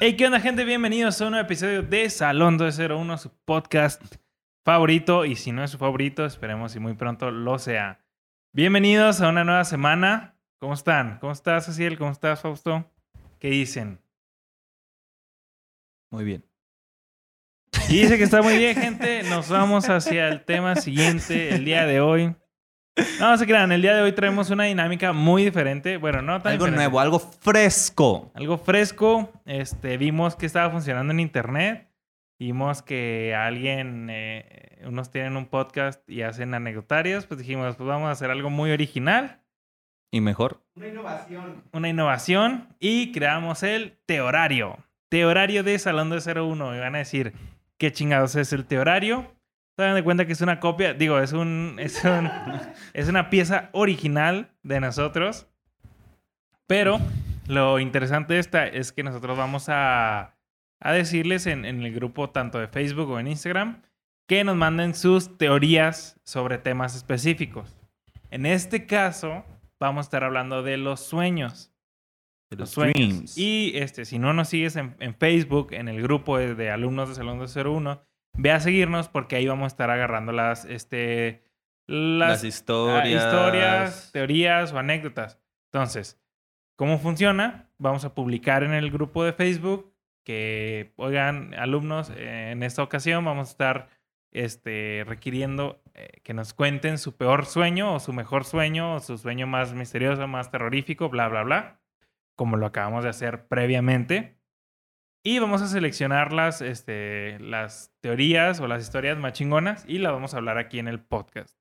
Hey, ¿qué onda, gente? Bienvenidos a un nuevo episodio de Salón 201, su podcast favorito. Y si no es su favorito, esperemos y muy pronto lo sea. Bienvenidos a una nueva semana. ¿Cómo están? ¿Cómo estás, Cecil? ¿Cómo estás, Fausto? ¿Qué dicen? Muy bien. Y dice que está muy bien, gente. Nos vamos hacia el tema siguiente el día de hoy. No, no se crean, el día de hoy traemos una dinámica muy diferente. Bueno, no tan Algo diferente. nuevo, algo fresco. Algo fresco. Este, vimos que estaba funcionando en internet. Vimos que alguien, eh, unos tienen un podcast y hacen anecdotarios. Pues dijimos, pues vamos a hacer algo muy original, Y mejor. Una innovación. una innovación y creamos el Teorario. Teorario de Salón de 01. Y van a decir, ¿qué chingados es el Teorario? Se dan de cuenta que es una copia, digo, es un, es un, es una pieza original de nosotros. Pero lo interesante de esta es que nosotros vamos a, a decirles en, en el grupo tanto de Facebook o en Instagram que nos manden sus teorías sobre temas específicos. En este caso, vamos a estar hablando de los sueños. De Los los sueños. dreams. Y este, si no nos sigues en, en Facebook, en el grupo de, de alumnos de Salón 201, ve a seguirnos porque ahí vamos a estar agarrando las, este, las, las, ah, historias. historias, teorías o anécdotas. Entonces, ¿cómo funciona? Vamos a publicar en el grupo de Facebook que, oigan, alumnos, eh, en esta ocasión vamos a estar este, requiriendo eh, que nos cuenten su peor sueño o su mejor sueño o su sueño más misterioso, más terrorífico, bla, bla, bla, como lo acabamos de hacer previamente. Y vamos a seleccionar las, este, las teorías o las historias más chingonas y las vamos a hablar aquí en el podcast.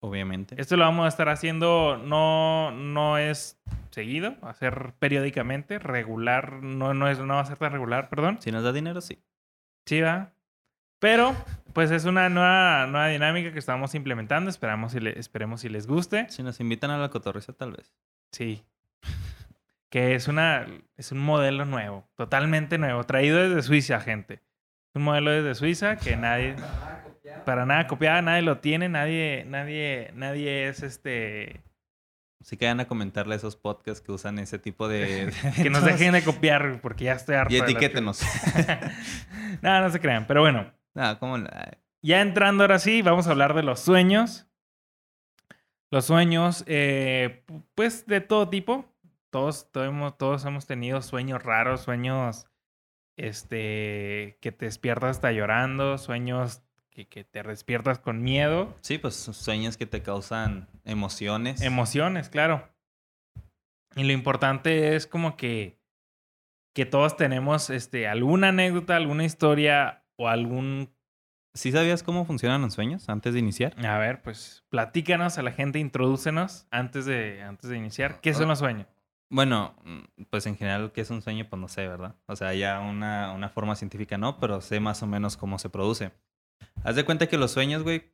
Obviamente. Esto lo vamos a estar haciendo, no, no es seguido, va a ser periódicamente, regular, no, no, es, no va a ser tan regular, perdón. Si nos da dinero, sí. Sí, va. Pero, pues es una nueva, nueva dinámica que estamos implementando, esperamos si le, esperemos si les guste. Si nos invitan a la cotorriza, tal vez. Sí. Que es una, es un modelo nuevo, totalmente nuevo, traído desde Suiza, gente. Un modelo desde Suiza que nadie, Para nada copiada, nadie lo tiene, nadie, nadie, nadie es este, Así que vayan a comentarle a esos podcasts que usan ese tipo de. que nos dejen de copiar porque ya estoy harto. Y etiquétenos. no, no se crean, pero bueno, Nada, ¿cómo la- ya entrando ahora sí, vamos a hablar de los sueños. Los sueños, eh, pu- pues de todo tipo. Todos, todos, hemos, todos hemos tenido sueños raros, sueños este, que te despiertas hasta llorando, sueños que, que te despiertas con miedo. Sí, pues sueños que te causan emociones. Emociones, claro. Y lo importante es como que, que todos tenemos este, alguna anécdota, alguna historia o algún... ¿Sí sabías cómo funcionan los sueños antes de iniciar? A ver, pues platícanos a la gente, introdúcenos antes de, antes de iniciar. ¿Qué son los sueños? Bueno, mm, pues en general, ¿qué es un sueño? Pues no sé, ¿verdad? O sea, ya una, una forma científica no, pero sé más o menos cómo se produce. Haz de cuenta que los sueños, güey,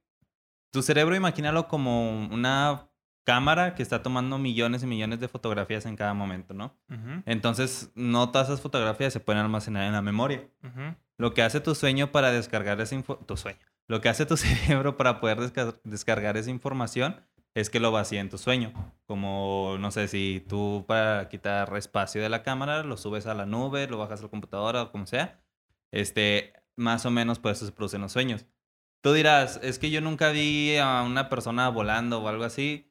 tu cerebro imagínalo como una cámara que está tomando millones y millones de fotografías en cada momento, ¿no? Entonces, no todas esas fotografías se pueden almacenar en la memoria. Lo que hace tu sueño para descargar esa tu sueño. Lo que hace tu cerebro para poder desca- descargar esa información es que lo vacía en tu sueño. Como, no sé, si tú para quitar espacio de la cámara, lo subes a la nube, lo bajas a la computadora o como sea. Este, más o menos por eso se producen los sueños. Tú dirás, es que yo nunca vi a una persona volando o algo así.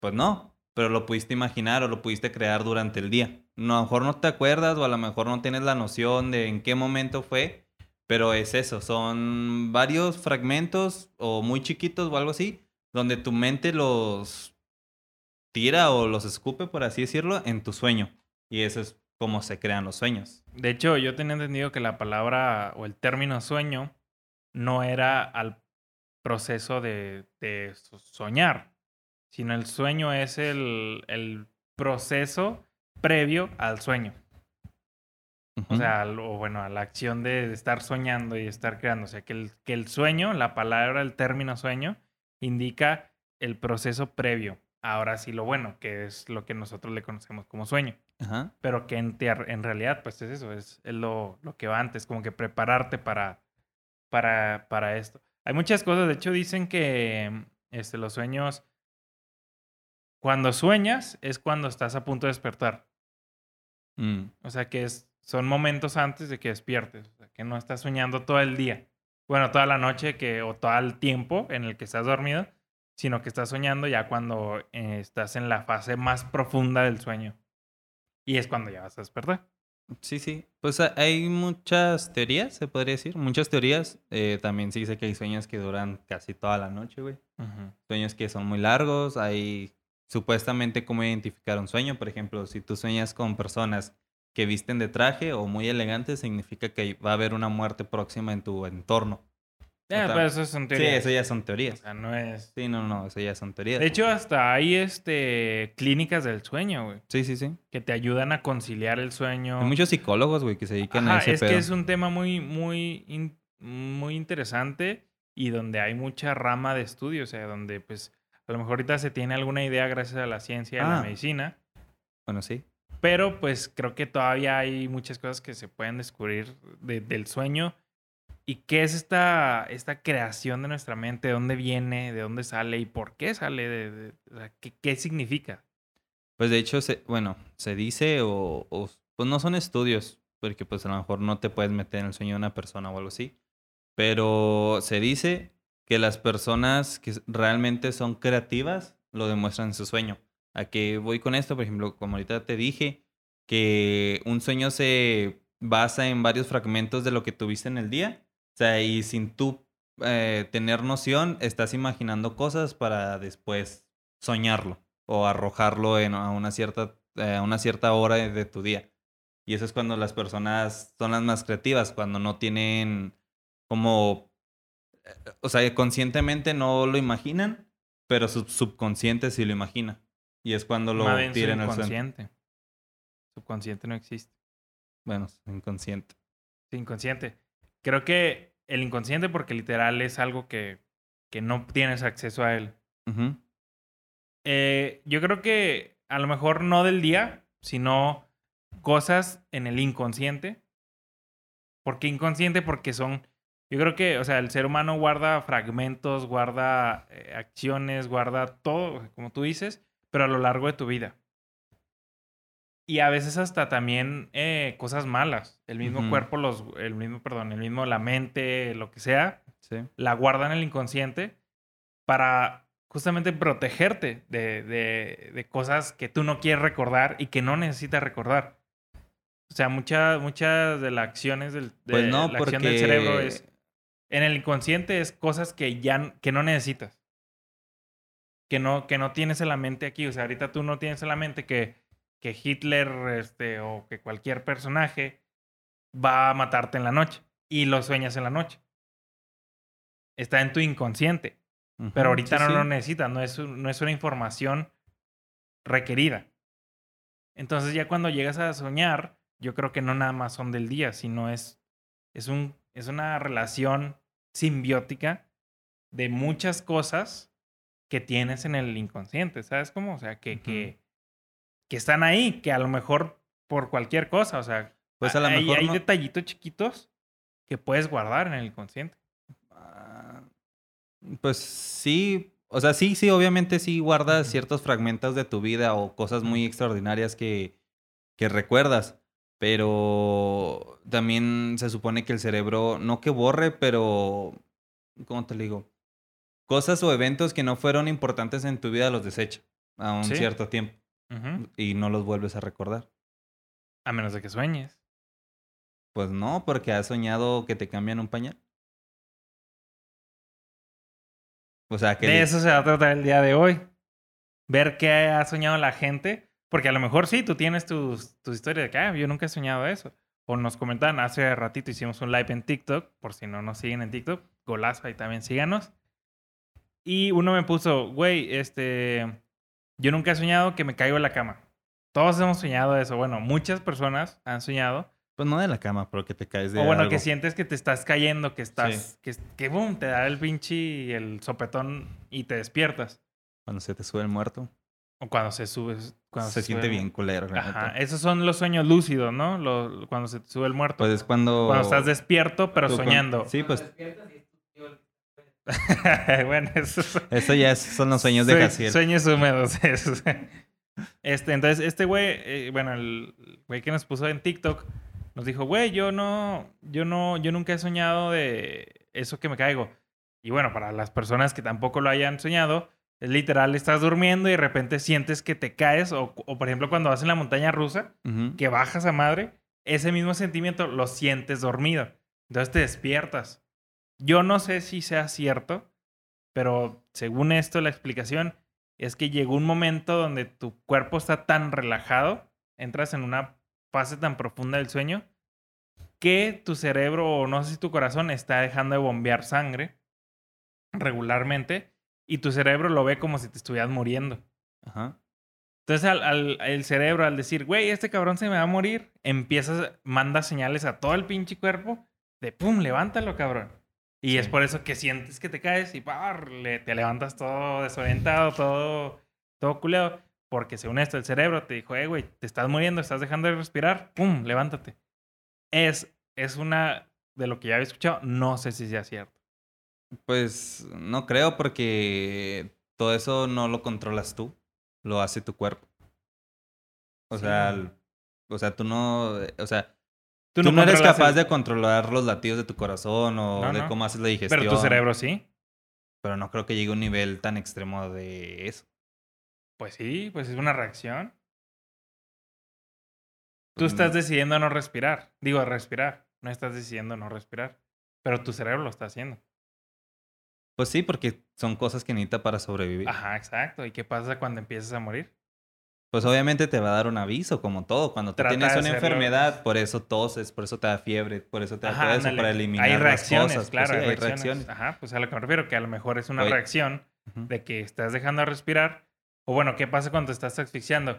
Pues no, pero lo pudiste imaginar o lo pudiste crear durante el día. No, a lo mejor no te acuerdas o a lo mejor no tienes la noción de en qué momento fue, pero es eso, son varios fragmentos o muy chiquitos o algo así, donde tu mente los tira o los escupe, por así decirlo, en tu sueño. Y eso es cómo se crean los sueños. De hecho, yo tenía entendido que la palabra o el término sueño no era al proceso de, de so- soñar, sino el sueño es el, el proceso previo al sueño. O Ujú. sea, al- o bueno, a la acción de, de estar soñando y estar creando. O sea, que el, que el sueño, la palabra, el término sueño, indica el proceso previo. Ahora sí, lo bueno, que es lo que nosotros le conocemos como sueño. Ajá. Pero que en, realidad, pues es eso, es, es lo, lo que va antes, como que prepararte para, para, para esto. Hay muchas cosas, de hecho dicen que este, los sueños, cuando sueñas es cuando estás a punto de despertar. Mm. O sea que es son momentos antes de que despiertes, o sea, que no estás soñando todo el día. Bueno, toda la noche que, o todo el tiempo en el que estás dormido, sino que estás soñando ya cuando eh, estás en la fase más profunda del sueño. Y es cuando ya vas a despertar. Sí, sí. Pues ha- hay muchas teorías, se podría decir. Muchas teorías. Eh, también se dice que hay sueños que duran casi toda la noche, güey. Sueños que son muy largos. Hay supuestamente cómo identificar un sueño. Por ejemplo, si tú sueñas con personas que visten de traje o muy elegantes, significa que va a haber una muerte próxima en tu entorno. Total. pero eso son Sí, teorías. eso ya son O teorías. sea, no es... Sí, no, no, eso ya son teorías. De hecho, hasta hay este, clínicas del sueño, güey, Sí, sí, sí. que te ayudan a conciliar el sueño. Hay muchos psicólogos, güey, que se dedican Ajá, a ese es pedo. que es un tema muy, muy, in- muy interesante y donde hay mucha rama de estudio, o sea, donde pues a lo mejor ahorita se tiene alguna idea gracias a la ciencia y a la Ah. medicina, Bueno, sí. Pero pues creo que todavía hay muchas cosas que se pueden descubrir de- del sueño. Y qué es esta, esta creación de nuestra mente, de dónde viene, de dónde sale y por qué sale, de, de- qué, qué significa. Pues de hecho, se, bueno, se dice o, o- pues no son estudios, porque pues a lo mejor no te puedes meter en el sueño de una persona o algo así, pero se dice que las personas que realmente son creativas lo demuestran en su sueño. ¿A qué voy con esto? Por ejemplo, como ahorita te dije, que un sueño se basa en varios fragmentos de lo que tuviste en el día, o sea, y sin tú eh, tener noción, estás imaginando cosas para después soñarlo o arrojarlo en, a, una cierta, eh, a una cierta hora de, tu día. Y eso es cuando las personas son las más creativas, cuando no tienen como, eh, o sea, conscientemente no lo imaginan, pero su subconsciente sí lo imagina. Y es cuando lo bien tiran al subconsciente. Subconsciente no existe. Bueno, inconsciente. Sí, inconsciente. Creo que el inconsciente, porque literal es algo que, que no tienes acceso a él. Eh, yo creo que a lo mejor no del día, sino cosas en el inconsciente. ¿Por qué inconsciente? Porque son. Yo creo que, o sea, el ser humano guarda fragmentos, guarda eh, acciones, guarda todo, como tú dices, pero a lo largo de tu vida. Y a veces hasta también eh, cosas malas. El mismo cuerpo, los, el mismo, perdón, el mismo, la mente, lo que sea, Sí. la guarda en el inconsciente para justamente protegerte de, de- de cosas que tú no quieres recordar y que no necesitas recordar. O sea, muchas muchas de las acciones del, de Pues no, la porque... acción del cerebro es en el inconsciente es cosas que ya que no necesitas. Que no, que no tienes en la mente aquí. O sea, ahorita tú no tienes en la mente que, que Hitler este, o que cualquier personaje va a matarte en la noche. Y lo sueñas en la noche. Está en tu inconsciente. Pero ahorita sí, no sí. lo necesitas. No es, no es una información requerida. Entonces ya cuando llegas a soñar, yo creo que no nada más son del día, sino es, es, un, es una relación simbiótica de muchas cosas que tienes en el inconsciente, ¿sabes cómo? O sea, que, que, que están ahí, que a lo mejor por cualquier cosa, o sea, Pues a lo hay, mejor hay no- detallitos chiquitos que puedes guardar en el inconsciente. Ah, Pues sí, o sea, sí, sí, obviamente sí guardas ciertos fragmentos de tu vida o cosas muy extraordinarias que, que recuerdas, pero también se supone que el cerebro, no que borre, pero, ¿cómo te lo digo? Cosas o eventos que no fueron importantes en tu vida los desecha a un Sí. cierto tiempo y no los vuelves a recordar. A menos de que sueñes. Pues no, porque has soñado que te cambian un pañal. O sea, que... De eso se va a tratar el día de hoy. Ver qué ha soñado la gente. Porque a lo mejor sí, tú tienes tus, tus historias de que ah, yo nunca he soñado eso. O nos comentaban, hace ratito hicimos un live en TikTok, por si no nos siguen en TikTok, golazo, ahí también síganos. Y uno me puso, güey, este, yo nunca he soñado que me caigo en la cama. Todos hemos soñado eso. Bueno, muchas personas han soñado. Pues no de la cama, pero que te caes de O bueno, algo. que sientes que te estás cayendo, que estás, que, que boom, te da el pinche, el sopetón y te despiertas. Cuando se te sube el muerto. O cuando se sube. Cuando se, siente sube- bien culero, Ajá. neta. Esos son los sueños lúcidos, ¿no? Lo- cuando se te sube el muerto. Pues es cuando... cuando estás despierto, pero tú con- soñando. Sí, pues bueno, eso ya son los sueños de Jaciel. Sueños húmedos. esos. Este, entonces, este güey, eh, bueno, el güey que nos puso en TikTok, nos dijo, güey, yo no, yo no, yo nunca he soñado de eso que me caigo. Y bueno, para las personas que tampoco lo hayan soñado, es literal, estás durmiendo y de repente sientes que te caes, o, o por ejemplo cuando vas en la montaña rusa, que bajas a madre, ese mismo sentimiento lo sientes dormido. Entonces te despiertas. Yo no sé si sea cierto, pero según esto, la explicación es que llegó un momento donde tu cuerpo está tan relajado, entras en una fase tan profunda del sueño, que tu cerebro, o no sé si tu corazón, está dejando de bombear sangre regularmente, y tu cerebro lo ve como si te estuvieras muriendo. Ajá. Entonces, al, al- el cerebro, al decir, güey, este cabrón se me va a morir, empiezas, manda señales a todo el pinche cuerpo de, pum, levántalo, cabrón. Y es por eso que sientes que te caes y ¡par! le- te levantas todo desorientado, todo, todo culeado. Porque según esto, el cerebro te dijo, eh, güey, te estás muriendo, estás dejando de respirar, pum, levántate. Es, es una de lo que ya había escuchado, no sé si sea cierto. Pues no creo porque todo eso no lo controlas tú, lo hace tu cuerpo. O Sí. sea, o sea, tú no, o sea, tú, no, eres capaz el- de controlar los latidos de tu corazón o No, de no. cómo haces la digestión. Pero tu cerebro sí. Pero no creo que llegue a un nivel tan extremo de eso. Pues sí, pues es una reacción. Tú Pues, estás decidiendo no respirar. Digo, respirar. No estás decidiendo no respirar. Pero tu cerebro lo está haciendo. Pues sí, porque son cosas que necesita para sobrevivir. Ajá, exacto. ¿Y qué pasa cuando empiezas a morir? Pues obviamente te va a dar un aviso, como todo. Cuando tú Trata tienes una enfermedad, por eso toses, por eso te da fiebre, por eso te da Ajá, todo eso, para eliminar Hay las reacciones, cosas. Pues claro, sí, hay hay reacciones. reacciones. Ajá, pues a lo que me refiero, que a lo mejor es una Oye. reacción Ujú. de que estás dejando de respirar. O bueno, ¿qué pasa cuando te estás asfixiando?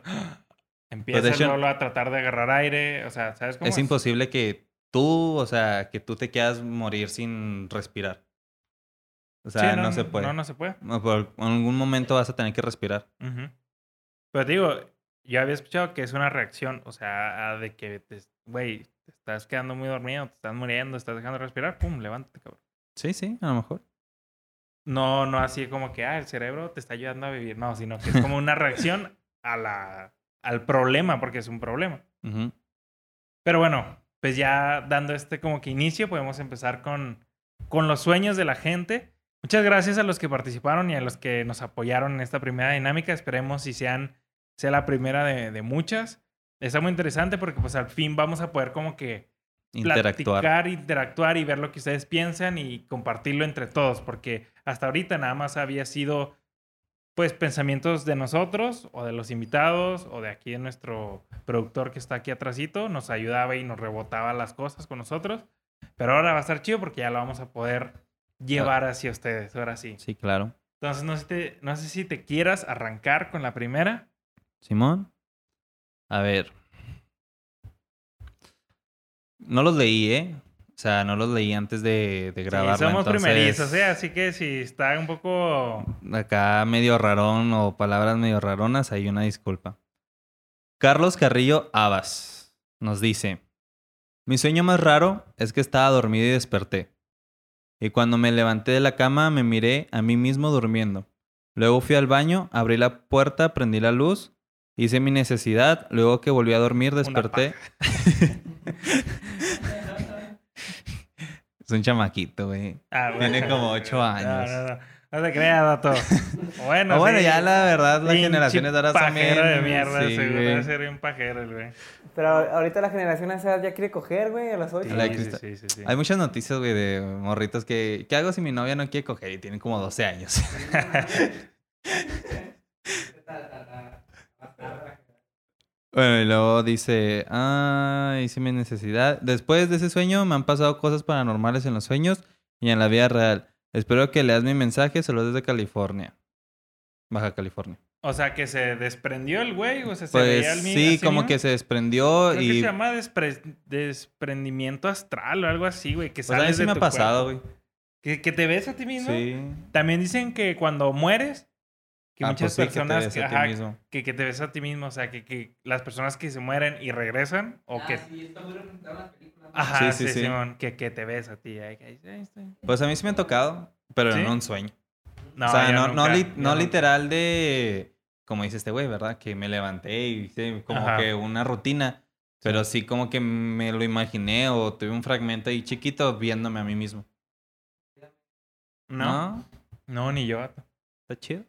Empiezas Pues, hecho- a tratar de agarrar aire. O sea, ¿sabes cómo? Es imposible que tú, o sea, que tú te quieras morir sin respirar. O Sí, sea, no, se puede. No, no se puede. No, por- en algún momento vas a tener que respirar. Ujú. Pero te digo, yo había escuchado que es una reacción, o sea, a de que, te, güey, te estás quedando muy dormido, te estás muriendo, estás dejando de respirar, pum, levántate, cabrón. Sí, sí, a lo mejor. No, no así como que, ah, el cerebro te está ayudando a vivir, no, sino que es como una reacción a la, al problema, porque es un problema. Ujú. Pero bueno, pues ya dando este como que inicio, podemos empezar con, con los sueños de la gente. Muchas gracias a los que participaron y a los que nos apoyaron en esta primera dinámica. Esperemos si sean, sea la primera de, de muchas. Está muy interesante porque pues al fin vamos a poder como que Interactuar. platicar, interactuar y ver lo que ustedes piensan y compartirlo entre todos, porque hasta ahorita nada más había sido pues pensamientos de nosotros o de los invitados o de aquí de nuestro productor que está aquí atrásito, nos ayudaba y nos rebotaba las cosas con nosotros, pero ahora va a estar chido porque ya lo vamos a poder llevar hacia ustedes, ahora sí. Sí, claro. Entonces no sé, si te- no sé si te quieras arrancar con la primera. Simón. A ver. No los leí, ¿eh? O sea, no los leí antes de, de Sí, somos entonces, primerizos, ¿eh? así que si está un poco... Acá medio rarón o palabras medio raronas, hay una disculpa. Carlos Carrillo Abas nos dice: Mi sueño más raro es que estaba dormido y desperté. Y cuando me levanté de la cama, me miré a mí mismo durmiendo. Luego fui al baño, abrí la puerta, prendí la luz, hice mi necesidad. Luego que volví a dormir, desperté. es un chamaquito, güey. Ah, bueno. Tiene como ocho años. No, no, no. No te creas, dato. Bueno, O bueno, sí. ya la verdad, las Pinche generaciones de ahora son pajero bien- de mierda, sí, seguro. ser bien pajero el güey. Pero ahorita la generación a esa edad ya quiere coger, güey, a las 8. Sí, sí, sí, sí. Hay muchas noticias, güey, de morritos que... ¿Qué hago si mi novia no quiere coger? Y tienen como 12 años. bueno, y luego dice... Ah, hice mi necesidad. Después de ese sueño me han pasado cosas paranormales en los sueños y en la vida real. Espero que leas mi mensaje. Saludos desde California. Baja California. O sea, que se desprendió el güey, o sea, se Pues veía el mi- sí, como mismo. que se desprendió Creo que se llama despre- desprendimiento astral o algo así, güey. Que Pues a mí sí de me ha tu pasado, cuerpo. güey. Que, que te ves a ti mismo. Sí. También dicen que cuando mueres, que Ah, muchas pues sí, que te personas ves que, a ti ajá, mismo. que, que te ves a ti mismo, o sea, que, que las personas que se mueren y regresan, o que... Ajá, Sí, sí, sí, sí. Simón, que, que te ves a ti. ahí, ahí, ahí está. Pues a mí sí me ha tocado, pero ¿Sí? en un sueño. No, o sea, no, no, li- literal de, como dice este güey, ¿verdad? Que me levanté y hice como Ajá. que una rutina, Pero sí como que me lo imaginé o tuve un fragmento ahí chiquito viéndome a mí mismo. No, no, ni yo. Está chido.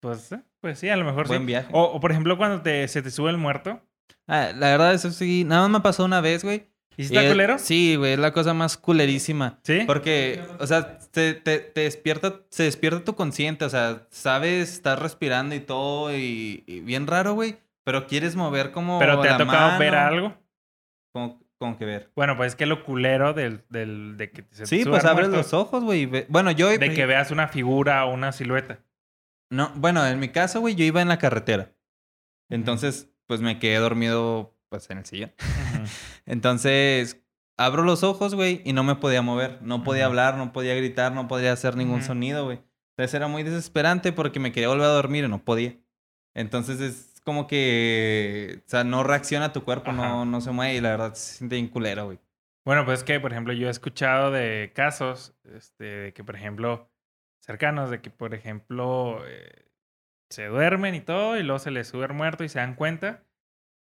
Pues, eh, pues sí, a lo mejor Buen sí. viaje. O, o, por ejemplo, cuando te, se te sube el muerto. Ah, la verdad, eso sí, nada más me pasó una vez, güey. ¿Y si está culero? Sí, güey, es la cosa más culerísima. ¿Sí? Porque, o sea, te, te, te despierta, se despierta tu consciente, o sea, sabes, estás respirando y todo, y, y bien raro, güey. Pero quieres mover como. Pero te ha tocado ver algo. Como, como que ver. Bueno, pues es que lo culero del, del, de que se Sí, pues abres muerto, los ojos, güey. Bueno, yo. De que veas una figura o una silueta. No, bueno, en mi caso, güey, yo iba en la carretera. Entonces, pues me quedé dormido, pues en el sillón. Entonces, abro los ojos, güey, y no me podía mover. No podía hablar, no podía gritar, no podía hacer ningún sonido, güey. Entonces era muy desesperante porque me quería volver a dormir y no podía. Entonces es como que, o sea, no reacciona tu cuerpo, no, no se mueve y la verdad se siente bien culero, güey. Bueno, pues es que, por ejemplo, yo he escuchado de casos, este, de que, por ejemplo, cercanos, de que, por ejemplo, eh, se duermen y todo, y luego se les sube el muerto y se dan cuenta,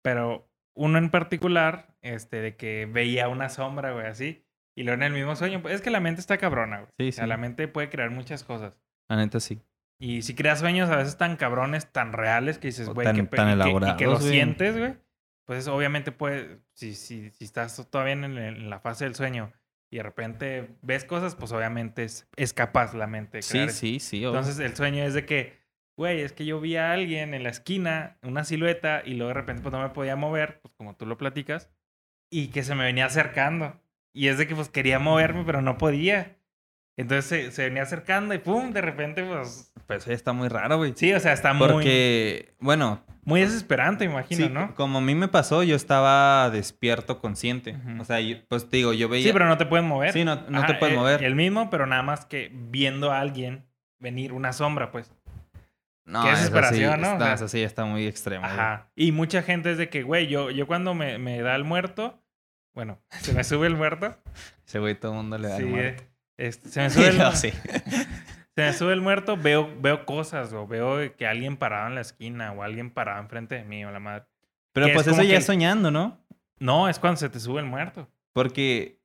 pero uno en particular, este, de que veía una sombra, güey, así, y luego en el mismo sueño, pues es que la mente está cabrona, güey. Sí, O sea, sí. la mente puede crear muchas cosas. La neta sí. Y si creas sueños a veces tan cabrones, tan reales, que dices, güey, que, pe- tan y que- y que, elaborados, lo sientes, güey. Pues obviamente puede, si, si, si estás todavía en, el- en la fase del sueño y de repente ves cosas, pues obviamente es, es capaz la mente de Sí, crear sí, sí. obvio. Entonces el sueño es de que, güey, es que yo vi a alguien en la esquina, una silueta, y luego de repente pues no me podía mover, pues como tú lo platicas, y que se me venía acercando. Y es de que pues quería moverme, pero no podía. Entonces se, se venía acercando y pum, de repente pues... Pues sí, está muy raro, güey. Sí, o sea, está muy, Porque, bueno, muy desesperante, imagino, sí, ¿no? como a mí me pasó, yo estaba despierto, consciente. O sea, yo- pues te digo, yo veía... Sí, pero no te pueden mover. Sí, no, no te Ajá, puedes eh, mover. El mismo, pero nada más que viendo a alguien venir una sombra, pues. No, Qué esa sí, desesperación, ¿no? O está- sea- sí está muy extrema. güey. Ajá. Y mucha gente es de que, güey, yo, yo cuando me, me da el muerto, bueno, se me sube el muerto. Ese güey todo el mundo le da sí, el muerto. eh, este, se me sube el, Yo sí. se me sube el muerto, veo, veo cosas, o veo que alguien parado en la esquina, o alguien parado enfrente de mí, o la madre. Pero Que pues es eso ya que- es soñando, ¿no? No, es cuando se te sube el muerto. Porque,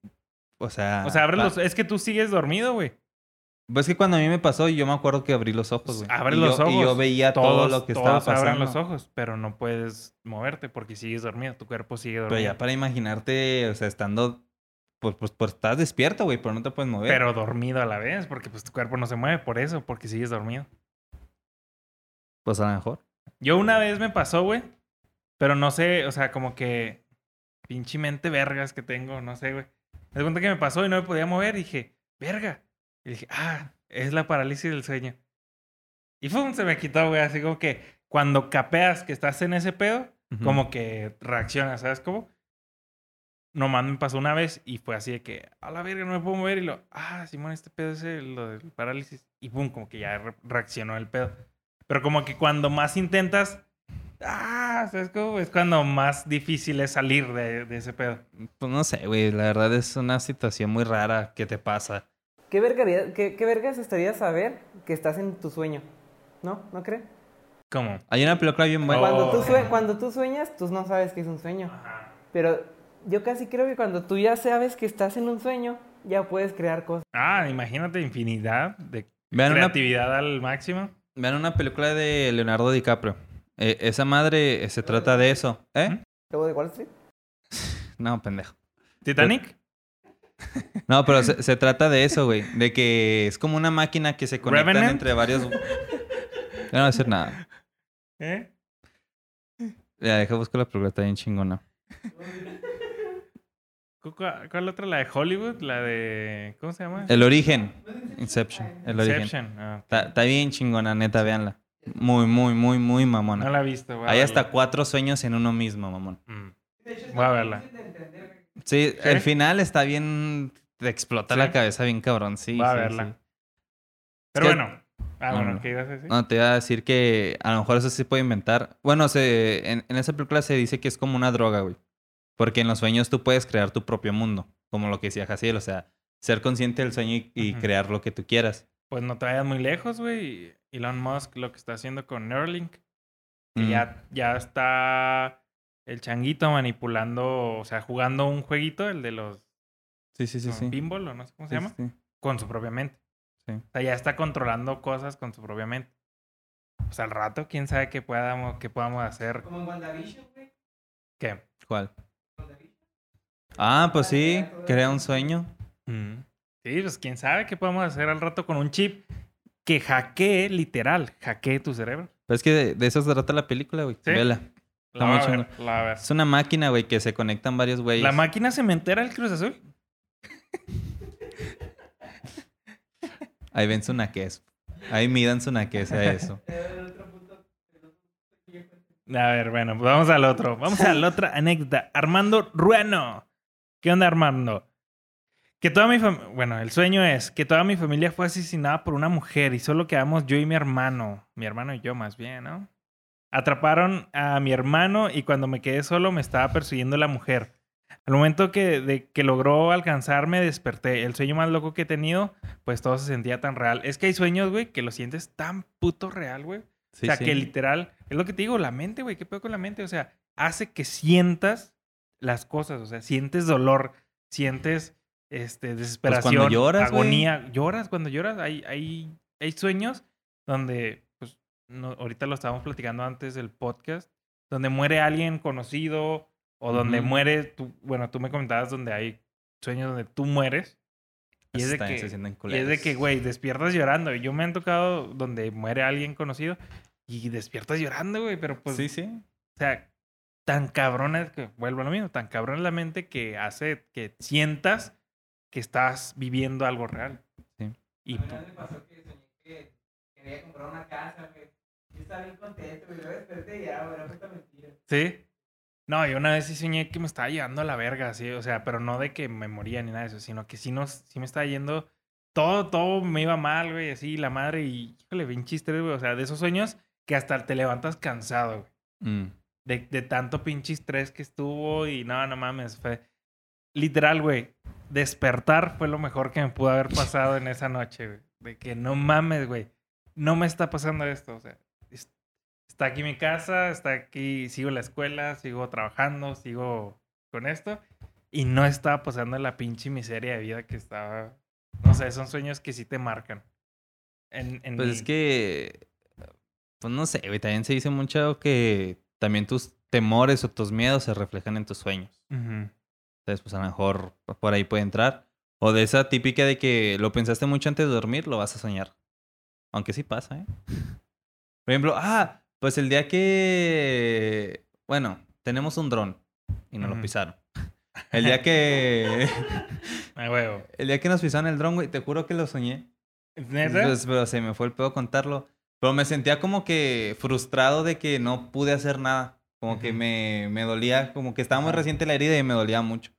o sea... O sea, abre pa- los, es que tú sigues dormido, güey. Pues que cuando a mí me pasó, yo me acuerdo que abrí los ojos, güey. Abre Y los yo- ojos. Y yo veía todo lo que todos estaba pasando. abren los ojos, pero no puedes moverte porque sigues dormido. Tu cuerpo sigue dormido. Pero ya para imaginarte, o sea, estando... Pues, pues, pues estás despierto, güey, pero no te puedes mover. Pero dormido a la vez, porque pues tu cuerpo no se mueve por eso, porque sigues dormido. Pues a lo mejor. Yo una vez me pasó, güey, pero no sé, o sea, como que pinche mente vergas que tengo, no sé, güey. Me cuenta que me pasó y no me podía mover y dije, verga. Y dije, ah, es la parálisis del sueño. Y ¡pum! se me quitó, güey, así como que cuando capeas que estás en ese pedo, Ujú. como que reaccionas, ¿sabes cómo? Nomás me pasó una vez y fue así de que, a la verga, no me puedo mover. Y lo, ah, Simón, este pedo es el- lo del parálisis. Y pum, como que ya re- reaccionó el pedo. Pero como que cuando más intentas, ah, ¿sabes cómo? Es cuando más difícil es salir de, de ese pedo. Pues no sé, güey. La verdad es una situación muy rara que te pasa. ¿Qué, vergaría- qué, qué vergas estaría saber que estás en tu sueño? ¿No? ¿No crees? ¿Cómo? Hay una película bien buena. Cuando, tú Oh. sue- cuando tú sueñas, tú no sabes que es un sueño. Pero yo casi creo que cuando tú ya sabes que estás en un sueño, ya puedes crear cosas. Ah, imagínate infinidad de Vean una, creatividad al máximo. vean una película de Leonardo DiCaprio. Eh, esa madre eh, se trata de eso. ¿Eh? ¿Luego de Wall Street? No, pendejo. ¿Titanic? No, pero se, se trata de eso, güey. De que es como una máquina que se conectan ¿Revenant? entre varios. Yo no voy a decir nada. ¿Eh? Ya, deja buscar la película, está bien chingona. ¿Cu- ¿Cuál, cuál otra? La de Hollywood, la de... ¿Cómo se llama? El origen. Inception. El origen. Inception. Ah, Está, está bien chingona, neta, véanla. Muy, muy, muy, muy mamona. no la he visto. a Hay verla. hasta cuatro sueños en uno mismo, mamón. Mm. Voy a verla. Sí, el final está bien. Te explota ¿Sí? la cabeza bien cabrón, sí. Voy a sí, verla. Pero que- bueno. Ah, No, bueno, no. ¿qué ibas a decir? No, te iba a decir que a lo mejor eso sí puede inventar. Bueno, se, en, en esa película se dice que es como una droga, güey. Porque en los sueños tú puedes crear tu propio mundo. Como lo que decía Jaciel, o sea, ser consciente del sueño y, crear lo que tú quieras. Pues no te vayas muy lejos, güey. Elon Musk lo que está haciendo con Neuralink. Que Mm. ya, ya está el changuito manipulando, o sea, jugando un jueguito, el de los Sí, sí, sí, sí. pinball o no sé cómo se Sí, llama, sí. con su propia mente. Sí. O sea, ya está controlando cosas con su propia mente. Pues al rato, quién sabe qué podamos, qué podamos hacer. Como en WandaVision, güey. ¿Qué? ¿Cuál? Ah, pues sí, crea un sueño. Mm. Sí, pues quién sabe qué podemos hacer al rato con un chip que hackee, literal, hackee tu cerebro. Pero es que de, de eso se trata la película, güey. ¿Sí? Vela. La ver. Es una máquina, güey, que se conectan varios güeyes. ¿La máquina cementera del Cruz Azul? Ahí ven su naquez. Ahí midan su naquez a eso. A ver, bueno, pues vamos al otro. Vamos a la otra anécdota. Armando Ruano. ¿Qué onda, Armando? Que toda mi familia... Bueno, el sueño es que toda mi familia fue asesinada por una mujer y solo quedamos yo y mi hermano. Mi hermano y yo, más bien, ¿no? Atraparon a mi hermano y cuando me quedé solo me estaba persiguiendo la mujer. Al momento que, de, que logró alcanzarme, desperté. El sueño más loco que he tenido, pues todo se sentía tan real. Es que hay sueños, güey, que lo sientes tan puto real, güey. Sí, o sea, sí. que literal, es lo que te digo, la mente, güey, ¿qué pedo con la mente? O sea, hace que sientas las cosas, o sea, sientes dolor, sientes este, desesperación, lloras, güey. agonía. Lloras cuando lloras. Hay, hay, hay sueños donde, pues, no, ahorita lo estábamos platicando antes del podcast, donde muere alguien conocido o donde muere, tú, bueno, tú me comentabas donde hay sueños donde tú mueres. Y es de que, se sienten y es de que, güey, despiertas llorando. Yo me han tocado donde muere alguien conocido y despiertas llorando, güey, pero pues, Sí, sí. o sea, tan cabrón es que, vuelvo a lo mismo, tan cabrón es la mente que hace que sientas que estás viviendo algo real. Sí. Y A mí me pasó que soñé que quería comprar una casa, güey. Yo estaba bien contento, güey. Luego desperté y ya, güey, era puta mentira. Sí. No, yo una vez sí soñé que me estaba llevando a la verga, así, o sea, pero no de que me moría ni nada de eso, sino que sí, nos, sí me estaba yendo, todo, todo me iba mal, güey, así, la madre, y, híjole, bien chistes, güey, o sea, de esos sueños que hasta te levantas cansado, güey, Mm. de, de tanto pinche estrés que estuvo y no, no mames, fue, literal, güey, despertar fue lo mejor que me pudo haber pasado en esa noche, güey, de que no mames, güey, no me está pasando esto, o sea, está aquí mi casa, está aquí, sigo la escuela, sigo trabajando, sigo con esto. Y no estaba pasando la pinche miseria de vida que estaba. No sé, son sueños que sí te marcan. En, en Pues mi- es que. Pues no sé, güey. También se dice mucho que también tus temores o tus miedos se reflejan en tus sueños. Ujú. Entonces, pues a lo mejor por ahí puede entrar. O de esa típica de que lo pensaste mucho antes de dormir, lo vas a soñar. Aunque sí pasa, ¿eh? Por ejemplo, ah, pues el día que. Bueno, tenemos un dron y nos lo pisaron. El día que. A huevo. el día que nos pisaron el dron, güey, te juro que lo soñé. ¿Neta? Pues, pero se me fue el pedo contarlo. Pero me sentía como que frustrado de que no pude hacer nada. Como que me, me dolía, como que estaba muy reciente la herida y me dolía mucho.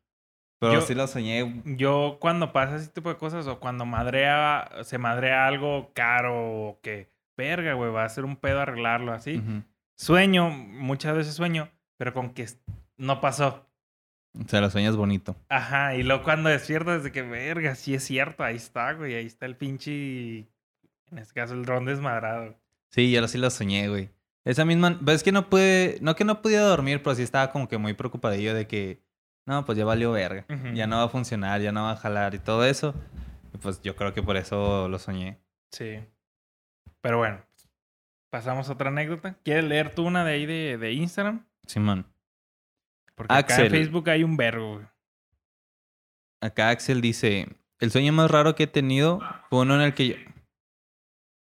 Pero Yo- sí lo soñé. Yo cuando pasa ese tipo de cosas o cuando madrea, se madrea algo caro o que, verga, güey, va a ser un pedo arreglarlo así. Sueño, muchas veces sueño, pero con que no pasó. O sea, lo sueñas bonito. Ajá, y luego cuando despierto desde que, verga, sí es cierto, ahí está, güey, ahí está el pinche, en este caso el dron desmadrado. Sí, yo sí lo soñé, güey. Esa misma... Pero es que no pude... No que no pudiera dormir, pero sí estaba como que muy preocupadillo de que... No, pues ya valió verga. Ya no va a funcionar, ya no va a jalar y todo eso. Y pues yo creo que por eso lo soñé. Sí. Pero bueno, pasamos a otra anécdota. ¿Quieres leer tú una de ahí de, de Instagram? Simón. Porque acá en. Facebook hay un güey. Acá Axel dice... El sueño más raro que he tenido fue uno en el que yo...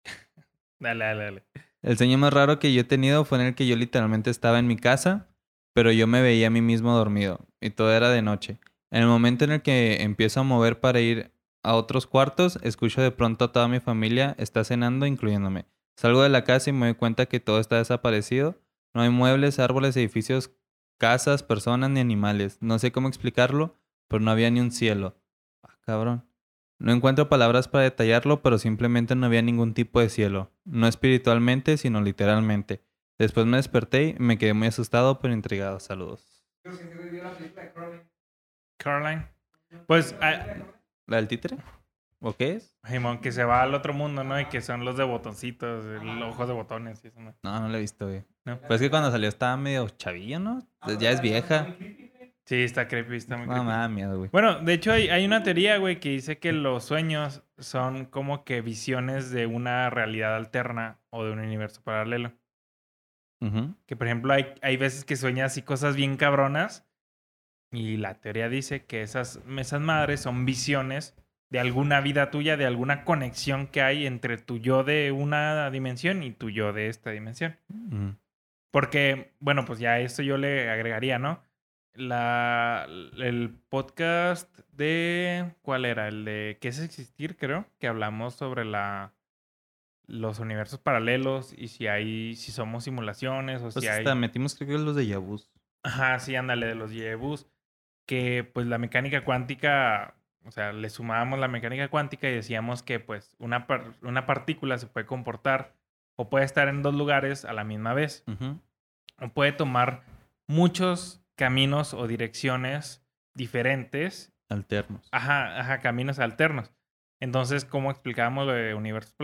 Dale, dale, dale. El sueño más raro que yo he tenido fue en el que yo literalmente estaba en mi casa, pero yo me veía a mí mismo dormido y todo era de noche. En el momento en el que empiezo a mover para ir a otros cuartos, escucho de pronto a toda mi familia está cenando, incluyéndome. Salgo de la casa y me doy cuenta que todo está desaparecido. No hay muebles, árboles, edificios, casas, personas ni animales. No sé cómo explicarlo, pero no había ni un cielo. Ah, cabrón. No encuentro palabras para detallarlo, pero simplemente no había ningún tipo de cielo. No espiritualmente, sino literalmente. Después me desperté y me quedé muy asustado, pero intrigado. Saludos. Caroline. Pues, ah, ¿La del títere? ¿O qué es? Simón, que se va al otro mundo, ¿no? Y que son los de botoncitos, el ojos de botones y eso, ¿no? No, no la he visto, güey. No. Pues es que cuando salió estaba medio chavillo, ¿no? Ya es vieja. Sí, está creepy, está muy No, creepy. me da miedo, güey. Bueno, de hecho hay, hay una teoría, güey, que dice que los sueños son como que visiones de una realidad alterna o de un universo paralelo. Que por ejemplo hay, hay veces que sueñas así cosas bien cabronas y la teoría dice que esas, esas madres son visiones de alguna vida tuya, de alguna conexión que hay entre tu yo de una dimensión y tu yo de esta dimensión. Ujú. Porque, bueno, pues ya esto yo le agregaría, ¿no? La, el podcast de... ¿Cuál era? El de ¿Qué es existir? Creo. Que hablamos sobre la los universos paralelos y si hay... Si somos simulaciones o Pues si hay... hasta metimos creo que los de Yabus. Ajá, sí, ándale, de los Yebus. Que pues la mecánica cuántica, o sea, le sumábamos la mecánica cuántica y decíamos que pues una, par- una partícula se puede comportar o puede estar en dos lugares a la misma vez. O puede tomar muchos caminos o direcciones diferentes. Alternos. Ajá, ajá, caminos alternos. Entonces, ¿cómo explicábamos lo de universos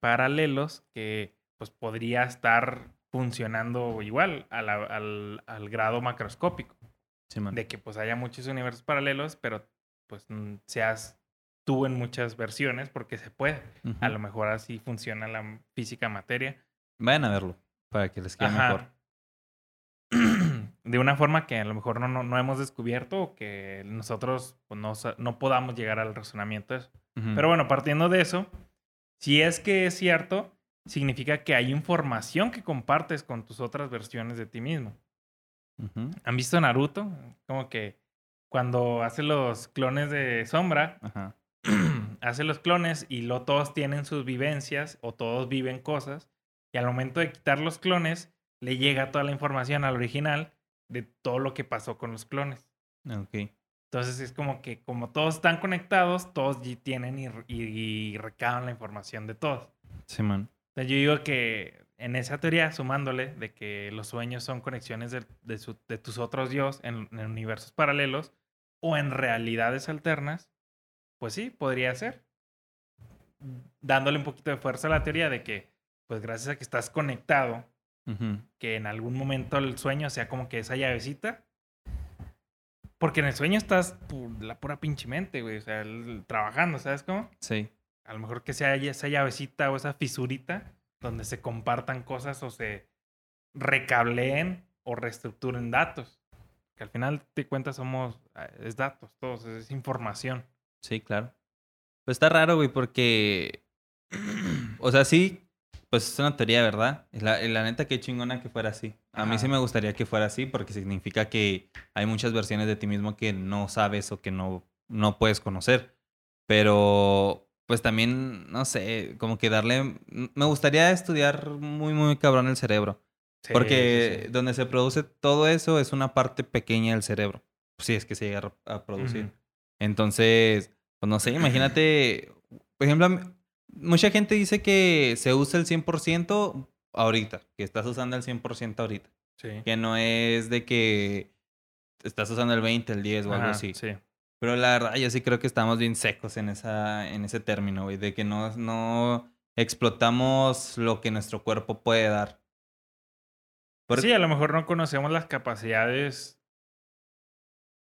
paralelos? Que pues podría estar funcionando igual a la- al, al grado macroscópico. De que pues haya muchos universos paralelos, pero pues seas tú en muchas versiones porque se puede. A lo mejor así funciona la física materia. Vayan a verlo para que les quede mejor. Ajá. De una forma que a lo mejor no, no, no hemos descubierto o que nosotros pues, no, no podamos llegar al razonamiento de eso. Pero bueno, partiendo de eso, si es que es cierto, significa que hay información que compartes con tus otras versiones de ti mismo. ¿Han visto Naruto? Como que cuando hace los clones de sombra, Ajá. hace los clones y lo, todos tienen sus vivencias o todos viven cosas. Y al momento de quitar los clones, le llega toda la información al original de todo lo que pasó con los clones. Ok. Entonces es como que como todos están conectados, todos tienen y, y, y recaban la información de todos. Simón. Entonces yo digo que en esa teoría, sumándole de que los sueños son conexiones de, de su- de tus otros dios en, en universos paralelos o en realidades alternas, pues sí, podría ser. Dándole un poquito de fuerza a la teoría de que, pues gracias a que estás conectado, que en algún momento el sueño sea como que esa llavecita. Porque en el sueño estás por la pura pinche mente, güey. O sea, el- trabajando, ¿sabes cómo? Sí. A lo mejor que sea esa llavecita o esa fisurita donde se compartan cosas o se recableen o reestructuren datos. Que al final te cuentas somos, ah, es datos, todos, es información. Sí, claro. Pues está raro, güey, porque. O sea, sí, pues es una teoría, ¿verdad? La, la neta, qué chingona que fuera así. A mí Ajá. sí me gustaría que fuera así, porque significa que hay muchas versiones de ti mismo que no sabes o que no, no puedes conocer. Pero, pues también, no sé, como que darle. Me gustaría estudiar muy, muy cabrón el cerebro. Sí, Porque sí, sí. donde se produce todo eso es una parte pequeña del cerebro. Si es que se llega a producir. Entonces, pues no sé, imagínate, por ejemplo, mucha gente dice que se usa el 100% ahorita, que estás usando el 100% ahorita, Sí. que no es de que estás usando el 20, el 10 o algo así. Sí. Pero la verdad, yo sí creo que estamos bien secos en, esa, en ese término, güey, de que no, no explotamos lo que nuestro cuerpo puede dar. Porque- Sí, a lo mejor no conocemos las capacidades.